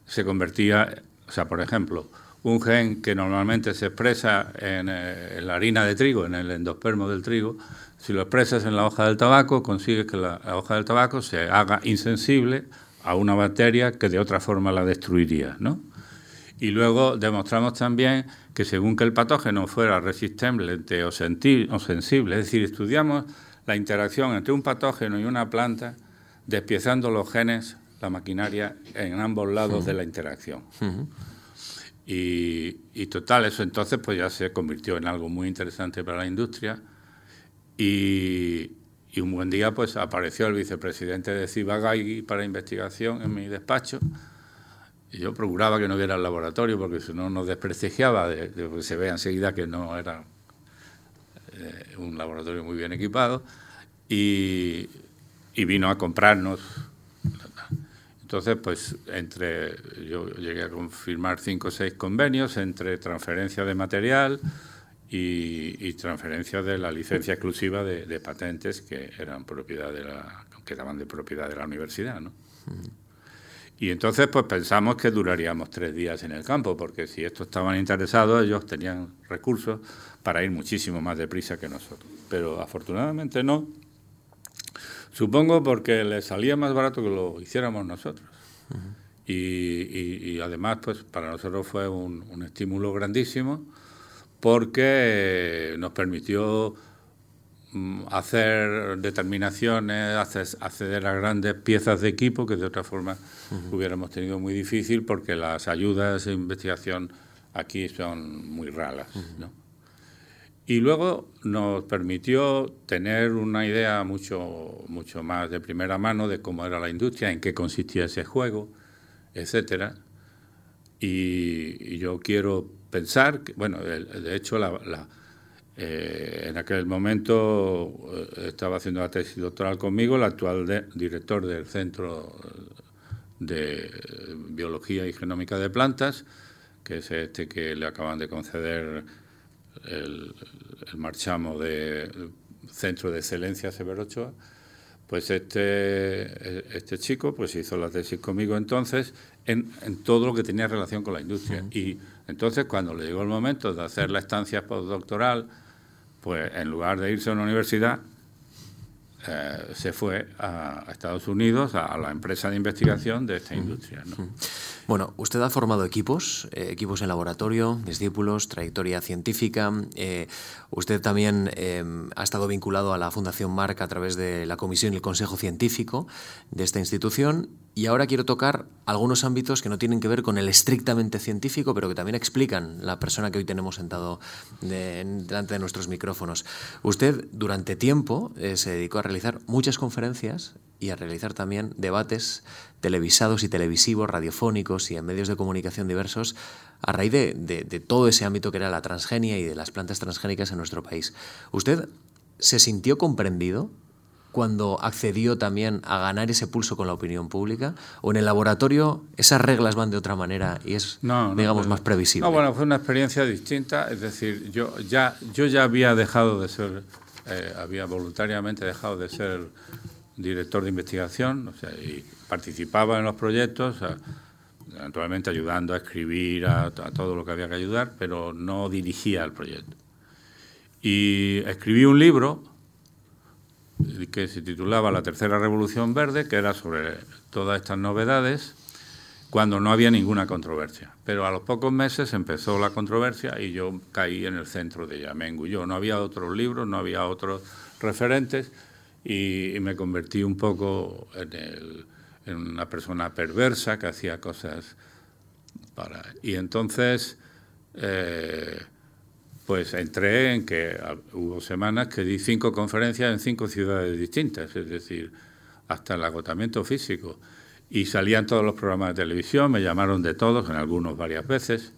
se convertía, o sea, por ejemplo, un gen que normalmente se expresa en, eh, la harina de trigo, en el endospermo del trigo, si lo expresas en la hoja del tabaco, consigues que la, hoja del tabaco se haga insensible a una bacteria que de otra forma la destruiría, ¿no? Y luego demostramos también que según que el patógeno fuera resistente o sensible, es decir, estudiamos la interacción entre un patógeno y una planta, despiezando los genes, la maquinaria, en ambos lados de la interacción. y, total, eso entonces pues ya se convirtió en algo muy interesante para la industria. Y, un buen día pues apareció el vicepresidente de Cibagai para investigación en mi despacho. Y yo procuraba que no hubiera el laboratorio porque si no nos desprestigiaba, de, que se vea enseguida que no era eh, un laboratorio muy bien equipado, y, vino a comprarnos. Entonces, pues entre yo llegué a confirmar cinco o seis convenios entre transferencia de material y, transferencia de la licencia exclusiva de, patentes que eran propiedad de la que daban de propiedad de la universidad, ¿no? Y entonces pues pensamos que duraríamos tres días en el campo, porque si estos estaban interesados, ellos tenían recursos para ir muchísimo más deprisa que nosotros. Pero afortunadamente no. Supongo porque les salía más barato que lo hiciéramos nosotros. y, además, pues para nosotros fue un, un estímulo grandísimo porque nos permitió Mm, hacer determinaciones, acceder a grandes piezas de equipo que de otra forma hubiéramos tenido muy difícil porque las ayudas de investigación aquí son muy raras. Y luego nos permitió tener una idea mucho, mucho más de primera mano de cómo era la industria, en qué consistía ese juego, etcétera. Y, yo quiero pensar que, bueno, de hecho, la eh, en aquel momento eh, estaba haciendo la tesis doctoral conmigo el actual director del Centro de Biología y Genómica de Plantas, que es este que le acaban de conceder el, marchamo de Centro de Excelencia Severo Ochoa. Pues este, este chico pues hizo la tesis conmigo entonces en, todo lo que tenía relación con la industria. Y entonces cuando le llegó el momento de hacer la estancia postdoctoral, pues en lugar de irse a una universidad, eh, se fue a, Estados Unidos, a, la empresa de investigación de esta industria. Bueno, usted ha formado equipos, eh, equipos en laboratorio, discípulos, trayectoria científica. Eh, usted también ha estado vinculado a la Fundación Marc a través de la comisión y el consejo científico de esta institución. Y ahora quiero tocar algunos ámbitos que no tienen que ver con el estrictamente científico, pero que también explican la persona que hoy tenemos sentado delante de nuestros micrófonos. Usted durante tiempo se dedicó a realizar muchas conferencias y a realizar también debates televisados y televisivos, radiofónicos y en medios de comunicación diversos a raíz de, todo ese ámbito que era la transgenia y de las plantas transgénicas en nuestro país. ¿Usted se sintió comprendido cuando accedió también a ganar ese pulso con la opinión pública? ¿O en el laboratorio esas reglas van de otra manera y es, digamos, más previsible? No, bueno, fue una experiencia distinta. Es decir, yo ya, yo ya había dejado de ser, eh, había voluntariamente dejado de ser director de investigación, o sea, y participaba en los proyectos, naturalmente ayudando a escribir, a, todo lo que había que ayudar, pero no dirigía el proyecto. Y escribí un libro que se titulaba La Tercera Revolución Verde, que era sobre todas estas novedades, cuando no había ninguna controversia. Pero a los pocos meses empezó la controversia y yo caí en el centro de ella, me engulló. No había otros libros, no había otros referentes y, me convertí un poco en, una persona perversa que hacía cosas para... Y entonces, eh, pues entré en que hubo semanas que di cinco conferencias en cinco ciudades distintas, es decir, hasta el agotamiento físico. Y salían todos los programas de televisión, me llamaron de todos, en algunos varias veces,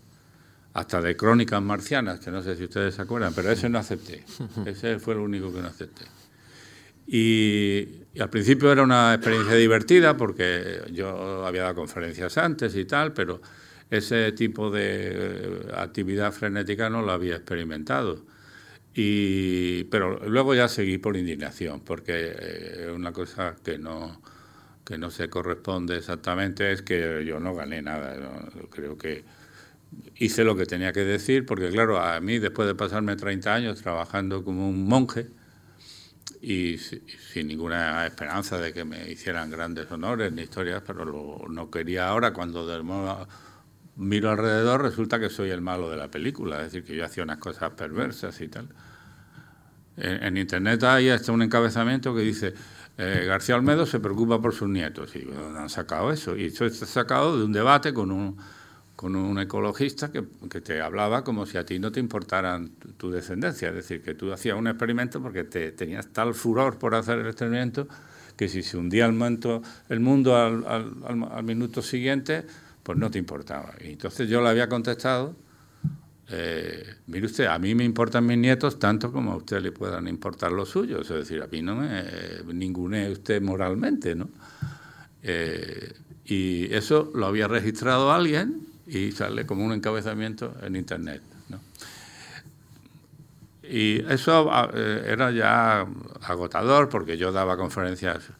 hasta de crónicas marcianas, que no sé si ustedes se acuerdan, pero ese no acepté. *laughs* Ese fue el único que no acepté. Y, al principio era una experiencia divertida porque yo había dado conferencias antes y tal, pero ese tipo de actividad frenética no lo había experimentado. Y, pero luego ya seguí por indignación, porque es una cosa que no, que no se corresponde exactamente, es que yo no gané nada. Creo que hice lo que tenía que decir, porque claro, a mí después de pasarme 30 años trabajando como un monje, y sin ninguna esperanza de que me hicieran grandes honores ni historias, pero no quería ahora, cuando miro alrededor, resulta que soy el malo de la película, es decir, que yo hacía unas cosas perversas y tal. En, Internet hay un encabezamiento que dice, eh, García Olmedo se preocupa por sus nietos, y han sacado eso? Y eso está sacado de un debate con un con un ecologista que, te hablaba como si a ti no te importaran tu, descendencia, es decir, que tú hacías un experimento porque te, tenías tal furor por hacer el experimento que si se hundía el, mundo, el mundo al, al, minuto siguiente, pues no te importaba. Y entonces yo le había contestado, eh, mire usted, a mí me importan mis nietos tanto como a usted le puedan importar los suyos, es decir, a mí no me ningune usted moralmente, ¿no? Eh, y eso lo había registrado alguien y sale como un encabezamiento en Internet. Y eso ah, eh, era ya agotador porque yo daba conferencias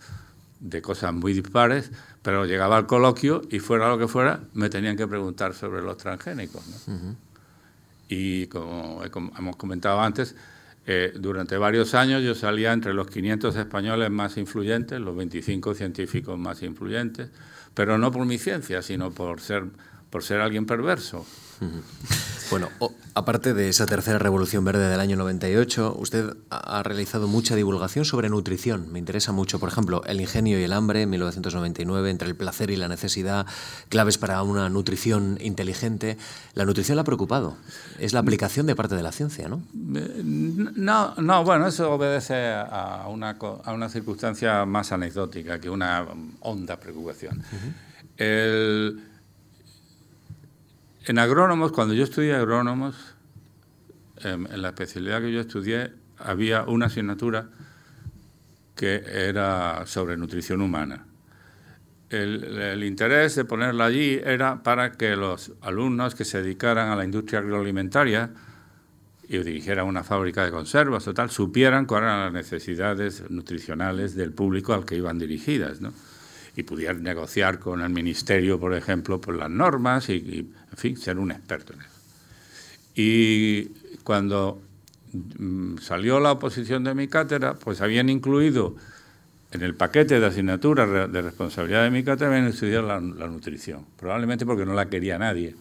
de cosas muy dispares, pero llegaba al coloquio y fuera lo que fuera, me tenían que preguntar sobre los transgénicos. Y como, hemos comentado antes, eh, durante varios años yo salía entre los 500 españoles más influyentes, los 25 científicos más influyentes, pero no por mi ciencia, sino por ser por ser alguien perverso. *laughs* Bueno, aparte de esa tercera revolución verde del año 98, usted ha realizado mucha divulgación sobre nutrición. Me interesa mucho, por ejemplo, El ingenio y el hambre, en 1999, entre el placer y la necesidad, claves para una nutrición inteligente. La nutrición la ha preocupado. Es la aplicación de parte de la ciencia, ¿no? No, no bueno, eso obedece a una, a una circunstancia más anecdótica que una honda preocupación. El en agrónomos, cuando yo estudié agrónomos, em, en, la especialidad que yo estudié, había una asignatura que era sobre nutrición humana. El, interés de ponerla allí era para que los alumnos que se dedicaran a la industria agroalimentaria y dirigieran una fábrica de conservas o tal, supieran cuáles eran las necesidades nutricionales del público al que iban dirigidas, ¿no? Y pudieran negociar con el ministerio, por ejemplo, por las normas y, en fin, ser un experto en eso. Y cuando mm, salió la oposición de mi cátedra, pues habían incluido en el paquete de asignaturas de responsabilidad de mi cátedra, habían estudiado la, nutrición, probablemente porque no la quería nadie.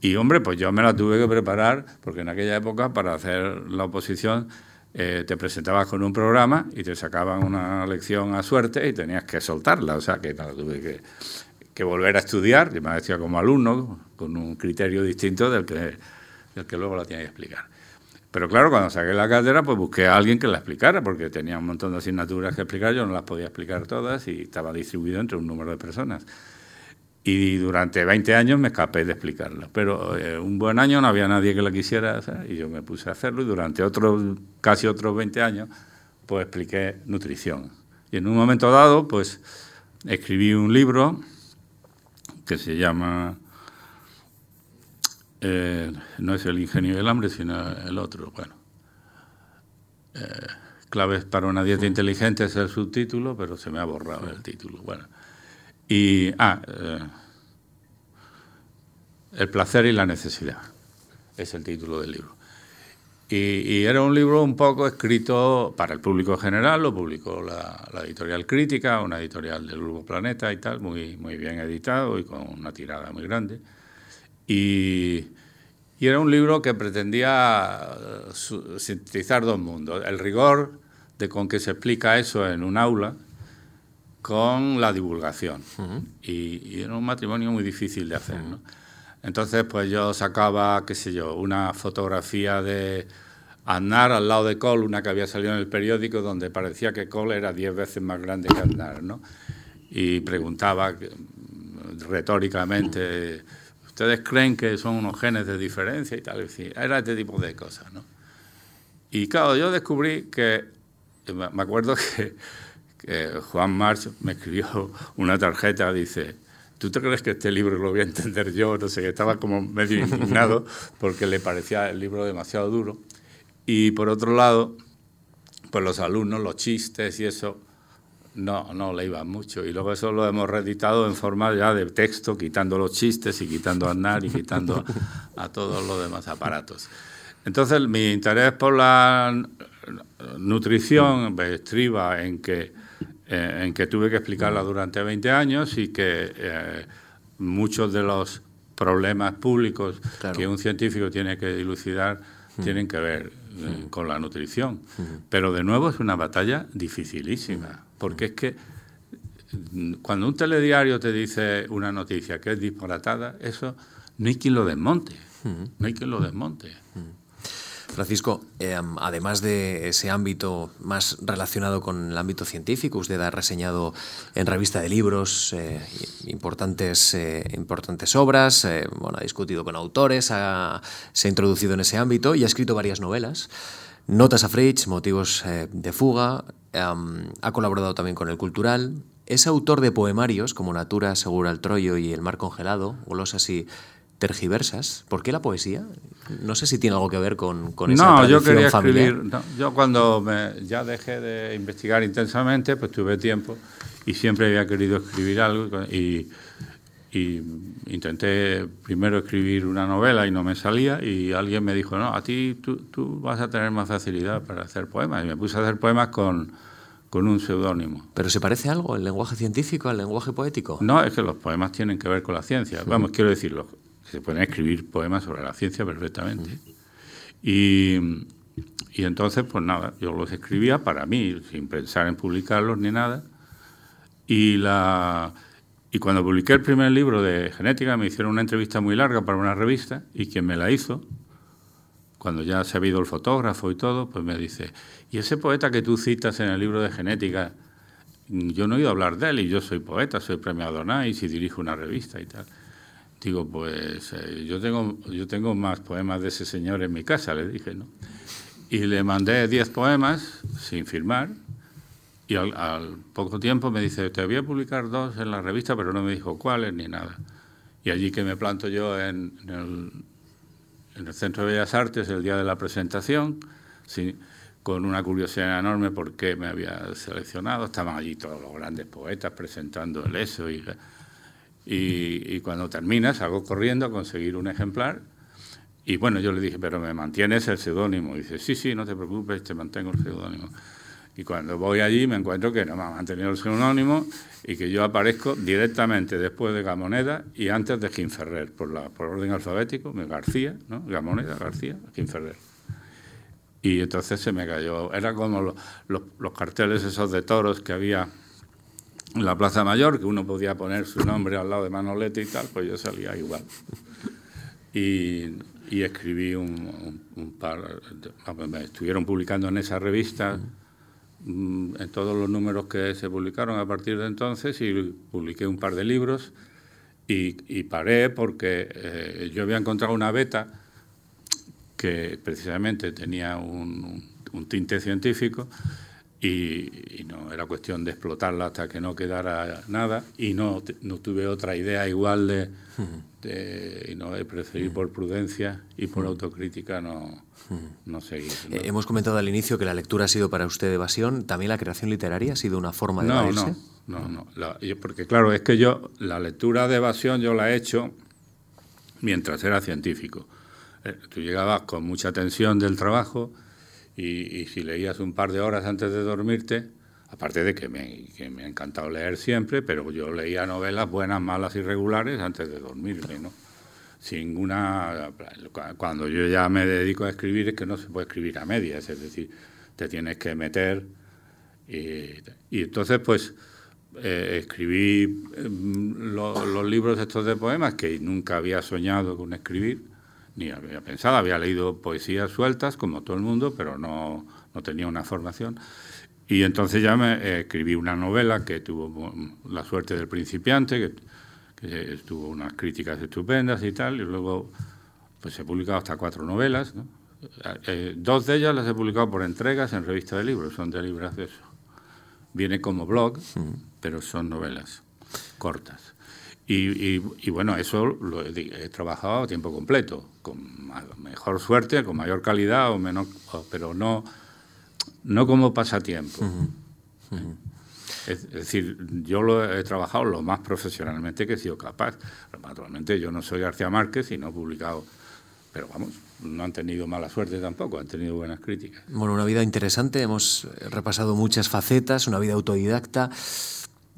Y hombre, pues yo me la tuve que preparar, porque en aquella época para hacer la oposición eh, te presentabas con un programa y te sacaban una lección a suerte y tenías que soltarla. O sea, que tuve que, volver a estudiar, y me decía como alumno, con un criterio distinto del que, del que luego la tenía que explicar. Pero claro, cuando saqué la cátedra, pues busqué a alguien que la explicara, porque tenía un montón de asignaturas que explicar, yo no las podía explicar todas y estaba distribuido entre un número de personas. Y durante 20 años me escapé de explicarlo. Pero eh, un buen año no había nadie que la quisiera hacer y yo me puse a hacerlo y durante otros, casi otros 20 años pues expliqué nutrición. Y en un momento dado, pues escribí un libro que se llama, eh, no es el ingenio del hambre, sino el otro, bueno. Eh, claves para una dieta inteligente es el subtítulo, pero se me ha borrado el título. Bueno. Y, ah, eh, el placer y la necesidad es el título del libro. Y, era un libro un poco escrito para el público general, lo publicó la, editorial Crítica, una editorial del Grupo Planeta y tal, muy, muy bien editado y con una tirada muy grande. Y, era un libro que pretendía uh, sintetizar dos mundos, el rigor de con que se explica eso en un aula con la divulgación. y, era un matrimonio muy difícil de hacer. ¿no? Entonces, pues yo sacaba, qué sé yo, una fotografía de Aznar al lado de Cole, una que había salido en el periódico, donde parecía que Cole era diez veces más grande que Aznar, ¿no? Y preguntaba mm, retóricamente, ¿ustedes creen que son unos genes de diferencia y tal? era este tipo de cosas, ¿no? Y claro, yo descubrí que, me acuerdo *laughs* que, que Juan March me escribió una tarjeta, dice, ¿tú te crees que este libro lo voy a entender yo? No sé, que estaba como medio indignado porque le parecía el libro demasiado duro. Y por otro lado, pues los alumnos, los chistes y eso, no, no le iban mucho. Y luego eso lo hemos reeditado en forma ya de texto, quitando los chistes y quitando a Aznar y quitando a todos los demás aparatos. Entonces, mi interés por la nutrición estriba en que eh, en que tuve que explicarla durante 20 años y que eh, muchos de los problemas públicos que un científico tiene que dilucidar tienen que ver eh, con la nutrición. Pero de nuevo es una batalla dificilísima, porque es que mm, cuando un telediario te dice una noticia que es disparatada, eso no hay quien lo desmonte, no hay quien lo desmonte. Francisco, em, además de ese ámbito más relacionado con el ámbito científico, usted ha reseñado en revista de libros eh, importantes, eh, importantes obras, eh, bueno, ha discutido con autores, se ha introducido en ese ámbito y ha escrito varias novelas. Notas a Fritz, Motivos de fuga, em, ha colaborado también con El Cultural, es autor de poemarios como Natura, Segura el Troyo y El Mar Congelado, glosas y tergiversas. ¿Por qué la poesía? No sé si tiene algo que ver con, con esa no, yo quería escribir. yo cuando me, ya dejé de investigar intensamente, pues tuve tiempo y siempre había querido escribir algo y, y, intenté primero escribir una novela y no me salía y alguien me dijo, no, a ti tú, tú vas a tener más facilidad para hacer poemas. Y me puse a hacer poemas con, con un seudónimo. ¿Pero se parece algo el lenguaje científico al lenguaje poético? No, es que los poemas tienen que ver con la ciencia. Vamos, quiero decirlo, se pueden escribir poemas sobre la ciencia perfectamente. Y, y, entonces, pues nada, yo los escribía para mí, sin pensar en publicarlos ni nada. Y, la, y cuando publiqué el primer libro de genética, me hicieron una entrevista muy larga para una revista y quien me la hizo, cuando ya se ha habido el fotógrafo y todo, pues me dice, ¿y ese poeta que tú citas en el libro de genética? Yo no he oído hablar de él y yo soy poeta, soy premiado NICE y dirijo una revista y tal. Digo, pues eh, yo, tengo, yo tengo más poemas de ese señor en mi casa, le dije, ¿no? Y le mandé 10 poemas sin firmar y al, poco tiempo me dice, te voy a publicar dos en la revista, pero no me dijo cuáles ni nada. Y allí que me planto yo en, el, en el, Centro de Bellas Artes el día de la presentación, con una curiosidad enorme porque me había seleccionado. Estaban allí todos los grandes poetas presentando el eso y y, cuando termina salgo corriendo a conseguir un ejemplar. Y bueno, yo le dije, pero me mantienes el seudónimo. Dice, sí, sí, no te preocupes, te mantengo el seudónimo. Y cuando voy allí me encuentro que no me ha mantenido el seudónimo y que yo aparezco directamente después de Gamoneda y antes de Ginferrer, por, la, por orden alfabético, García, ¿no? Gamoneda, García, Ginferrer. Y entonces se me cayó. Era como los, los carteles esos de toros que había en la Plaza Mayor, que uno podía poner su nombre al lado de Manolete y tal, pues yo salía igual. Y, escribí un, par, estuvieron publicando en esa revista mm, en todos los números que se publicaron a partir de entonces y publiqué un par de libros y, paré porque eh, yo había encontrado una beta que precisamente tenía un, un tinte científico y, no era cuestión de explotarla hasta que no quedara nada. Y no, no tuve otra idea igual de, de y no preferir por prudencia y por autocrítica no, no seguir. Eh, hemos comentado al inicio que la lectura ha sido para usted evasión, ¿también la creación literaria ha sido una forma de no, No, no, no. porque claro, es que yo la lectura de evasión yo la he hecho mientras era científico. Eh, tú llegabas con mucha tensión del trabajo y, si leías un par de horas antes de dormirte, aparte de que me, que me ha encantado leer siempre, pero yo leía novelas buenas, malas y regulares antes de dormirme, ¿no? Sin una... Cuando yo ya me dedico a escribir es que no se puede escribir a medias, es decir, te tienes que meter y, entonces pues eh, escribí mm, los libros estos de poemas que nunca había soñado con escribir ni había pensado, había leído poesías sueltas, como todo el mundo, pero no, no tenía una formación. Y entonces ya me eh, escribí una novela que tuvo la suerte del principiante, que, que, tuvo unas críticas estupendas y tal, y luego pues he publicado hasta cuatro novelas. Eh, dos de ellas las he publicado por entregas en revista de libros, son de libros de eso. Viene como blog, pero son novelas cortas. Y, bueno, eso lo he, trabajado a tiempo completo, con mejor suerte, con mayor calidad, o menos, pero no, no como pasatiempo. Es, decir, yo lo he trabajado lo más profesionalmente que he sido capaz. Naturalmente, yo no soy García Márquez y no he publicado, pero vamos, no han tenido mala suerte tampoco, han tenido buenas críticas. Bueno, una vida interesante, hemos repasado muchas facetas, una vida autodidacta.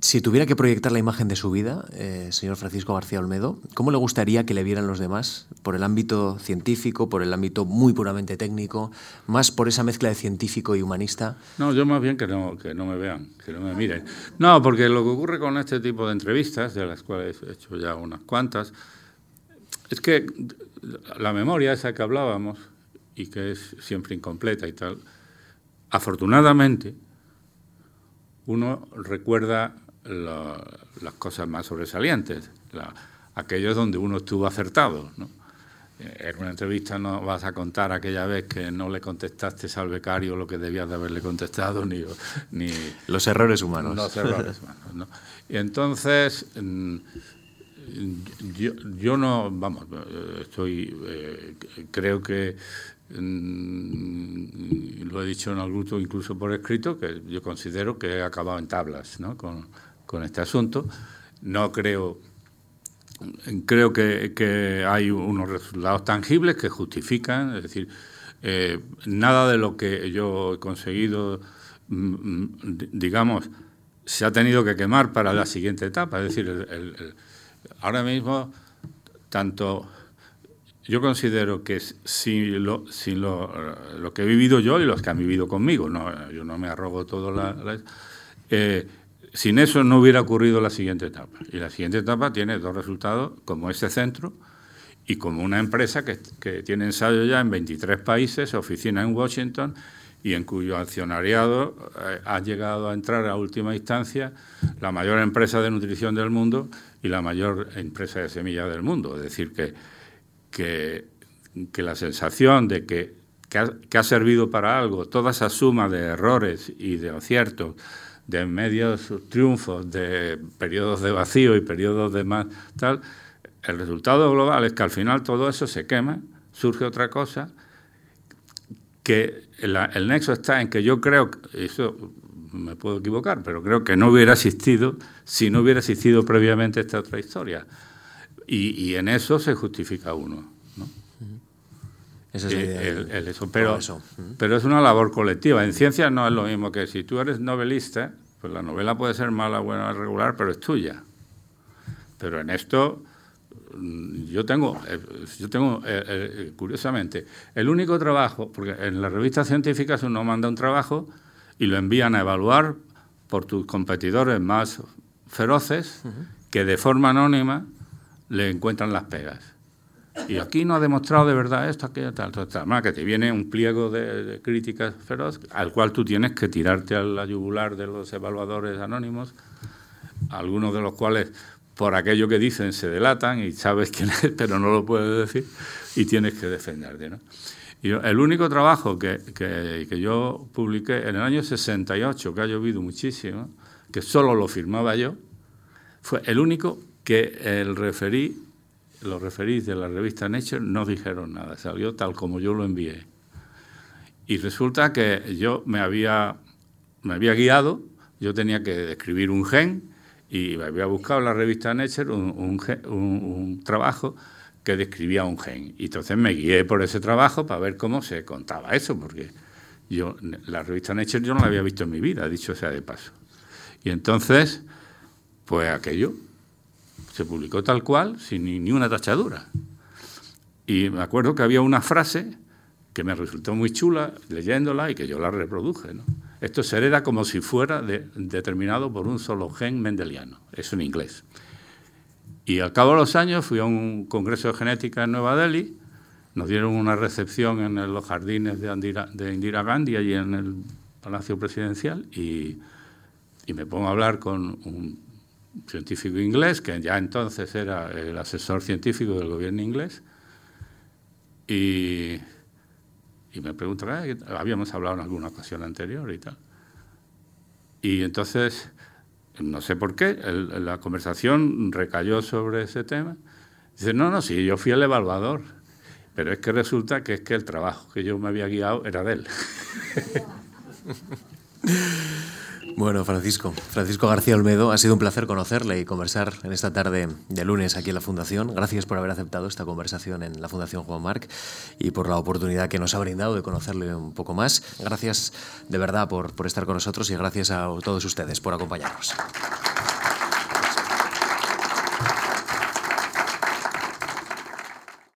Si tuviera que proyectar la imagen de su vida, eh, señor Francisco García Olmedo, ¿cómo le gustaría que le vieran los demás? ¿Por el ámbito científico, por el ámbito muy puramente técnico, más por esa mezcla de científico y humanista? No, yo más bien que no, que no me vean, que no me miren. No, porque lo que ocurre con este tipo de entrevistas, de las cuales he hecho ya unas cuantas, es que la memoria esa que hablábamos, y que es siempre incompleta y tal, afortunadamente uno recuerda las cosas más sobresalientes, aquellos donde uno estuvo acertado. ¿no? En una entrevista no vas a contar aquella vez que no le contestaste al becario lo que debías de haberle contestado, ni... ni los errores humanos. Los errores humanos, ¿no? Y entonces, mm, yo, yo no, vamos, estoy, eh, creo que mm, lo he dicho en algún grupo, incluso por escrito, que yo considero que he acabado en tablas ¿no? con, con este asunto. No creo, creo que, hay unos resultados tangibles que justifican, es decir, eh, nada de lo que yo he conseguido, mm, mm, digamos, se ha tenido que quemar para la siguiente etapa. Es decir, ahora mismo, tanto yo considero que si lo, si lo, lo, que he vivido yo y los que han vivido conmigo, no, yo no me arrogo todo la... Eh, sin eso no hubiera ocurrido la siguiente etapa. Y la siguiente etapa tiene dos resultados, como este centro y como una empresa que, tiene ensayo ya en 23 países, oficina en Washington y en cuyo accionariado eh, ha llegado a entrar a última instancia la mayor empresa de nutrición del mundo y la mayor empresa de semillas del mundo. Es decir, que, que, la sensación de que, que ha servido para algo toda esa suma de errores y de aciertos de medios triunfos, de periodos de vacío y periodos de más tal, el resultado global es que al final todo eso se quema, surge otra cosa, que el, nexo está en que yo creo, eso me puedo equivocar, pero creo que no hubiera existido si no hubiera existido previamente esta otra historia. Y, en eso se justifica uno. Esa es la idea. eso, pero, pero es una labor colectiva. En ciencia no es lo mismo que si tú eres novelista, pues la novela puede ser mala, buena, regular, pero es tuya. Pero en esto mm, yo tengo, eh, yo tengo eh, eh, curiosamente, el único trabajo, porque en las revistas científicas uno manda un trabajo y lo envían a evaluar por tus competidores más feroces que de forma anónima le encuentran las pegas. Y aquí no ha demostrado de verdad esto, aquello, tal, tal, tal. Más que te viene un pliego de, críticas feroz al cual tú tienes que tirarte a la de los evaluadores anónimos, algunos de los cuales por aquello que dicen se delatan y sabes quién es, pero no lo puedes decir y tienes que defenderte. ¿no? Y el único trabajo que, que, que, yo publiqué en el año 68, que ha llovido muchísimo, que solo lo firmaba yo, fue el único que el referí, los referís de la revista Nature no dijeron nada, salió tal como yo lo envié. Y resulta que yo me había, me había guiado, yo tenía que escribir un gen y había buscado en la revista Nature un, un, un trabajo que describía un gen. Y entonces me guié por ese trabajo para ver cómo se contaba eso, porque yo la revista Nature yo no la había visto en mi vida, dicho sea de paso. Y entonces, pues aquello se publicó tal cual, sin ni, ni una tachadura. Y me acuerdo que había una frase que me resultó muy chula leyéndola y que yo la reproduje. ¿no? Esto se hereda como si fuera de, determinado por un solo gen mendeliano, eso en inglés. Y al cabo de los años fui a un congreso de genética en Nueva Delhi, nos dieron una recepción en los jardines de, Andira, de Indira Gandhi, allí en el Palacio Presidencial, y, y, me pongo a hablar con un científico inglés, que ya entonces era el asesor científico del gobierno inglés, y, y me pregunta, habíamos hablado en alguna ocasión anterior y tal. Y entonces no sé por qué, la conversación recayó sobre ese tema. Dice, no, no, sí, yo fui el evaluador, pero es que resulta que es que el trabajo que yo me había guiado era de él. *laughs* Bueno, Francisco, Francisco García Olmedo, ha sido un placer conocerle y conversar en esta tarde de lunes aquí en la Fundación. Gracias por haber aceptado esta conversación en la Fundación Juan Marc y por la oportunidad que nos ha brindado de conocerle un poco más. Gracias de verdad por, por estar con nosotros y gracias a todos ustedes por acompañarnos.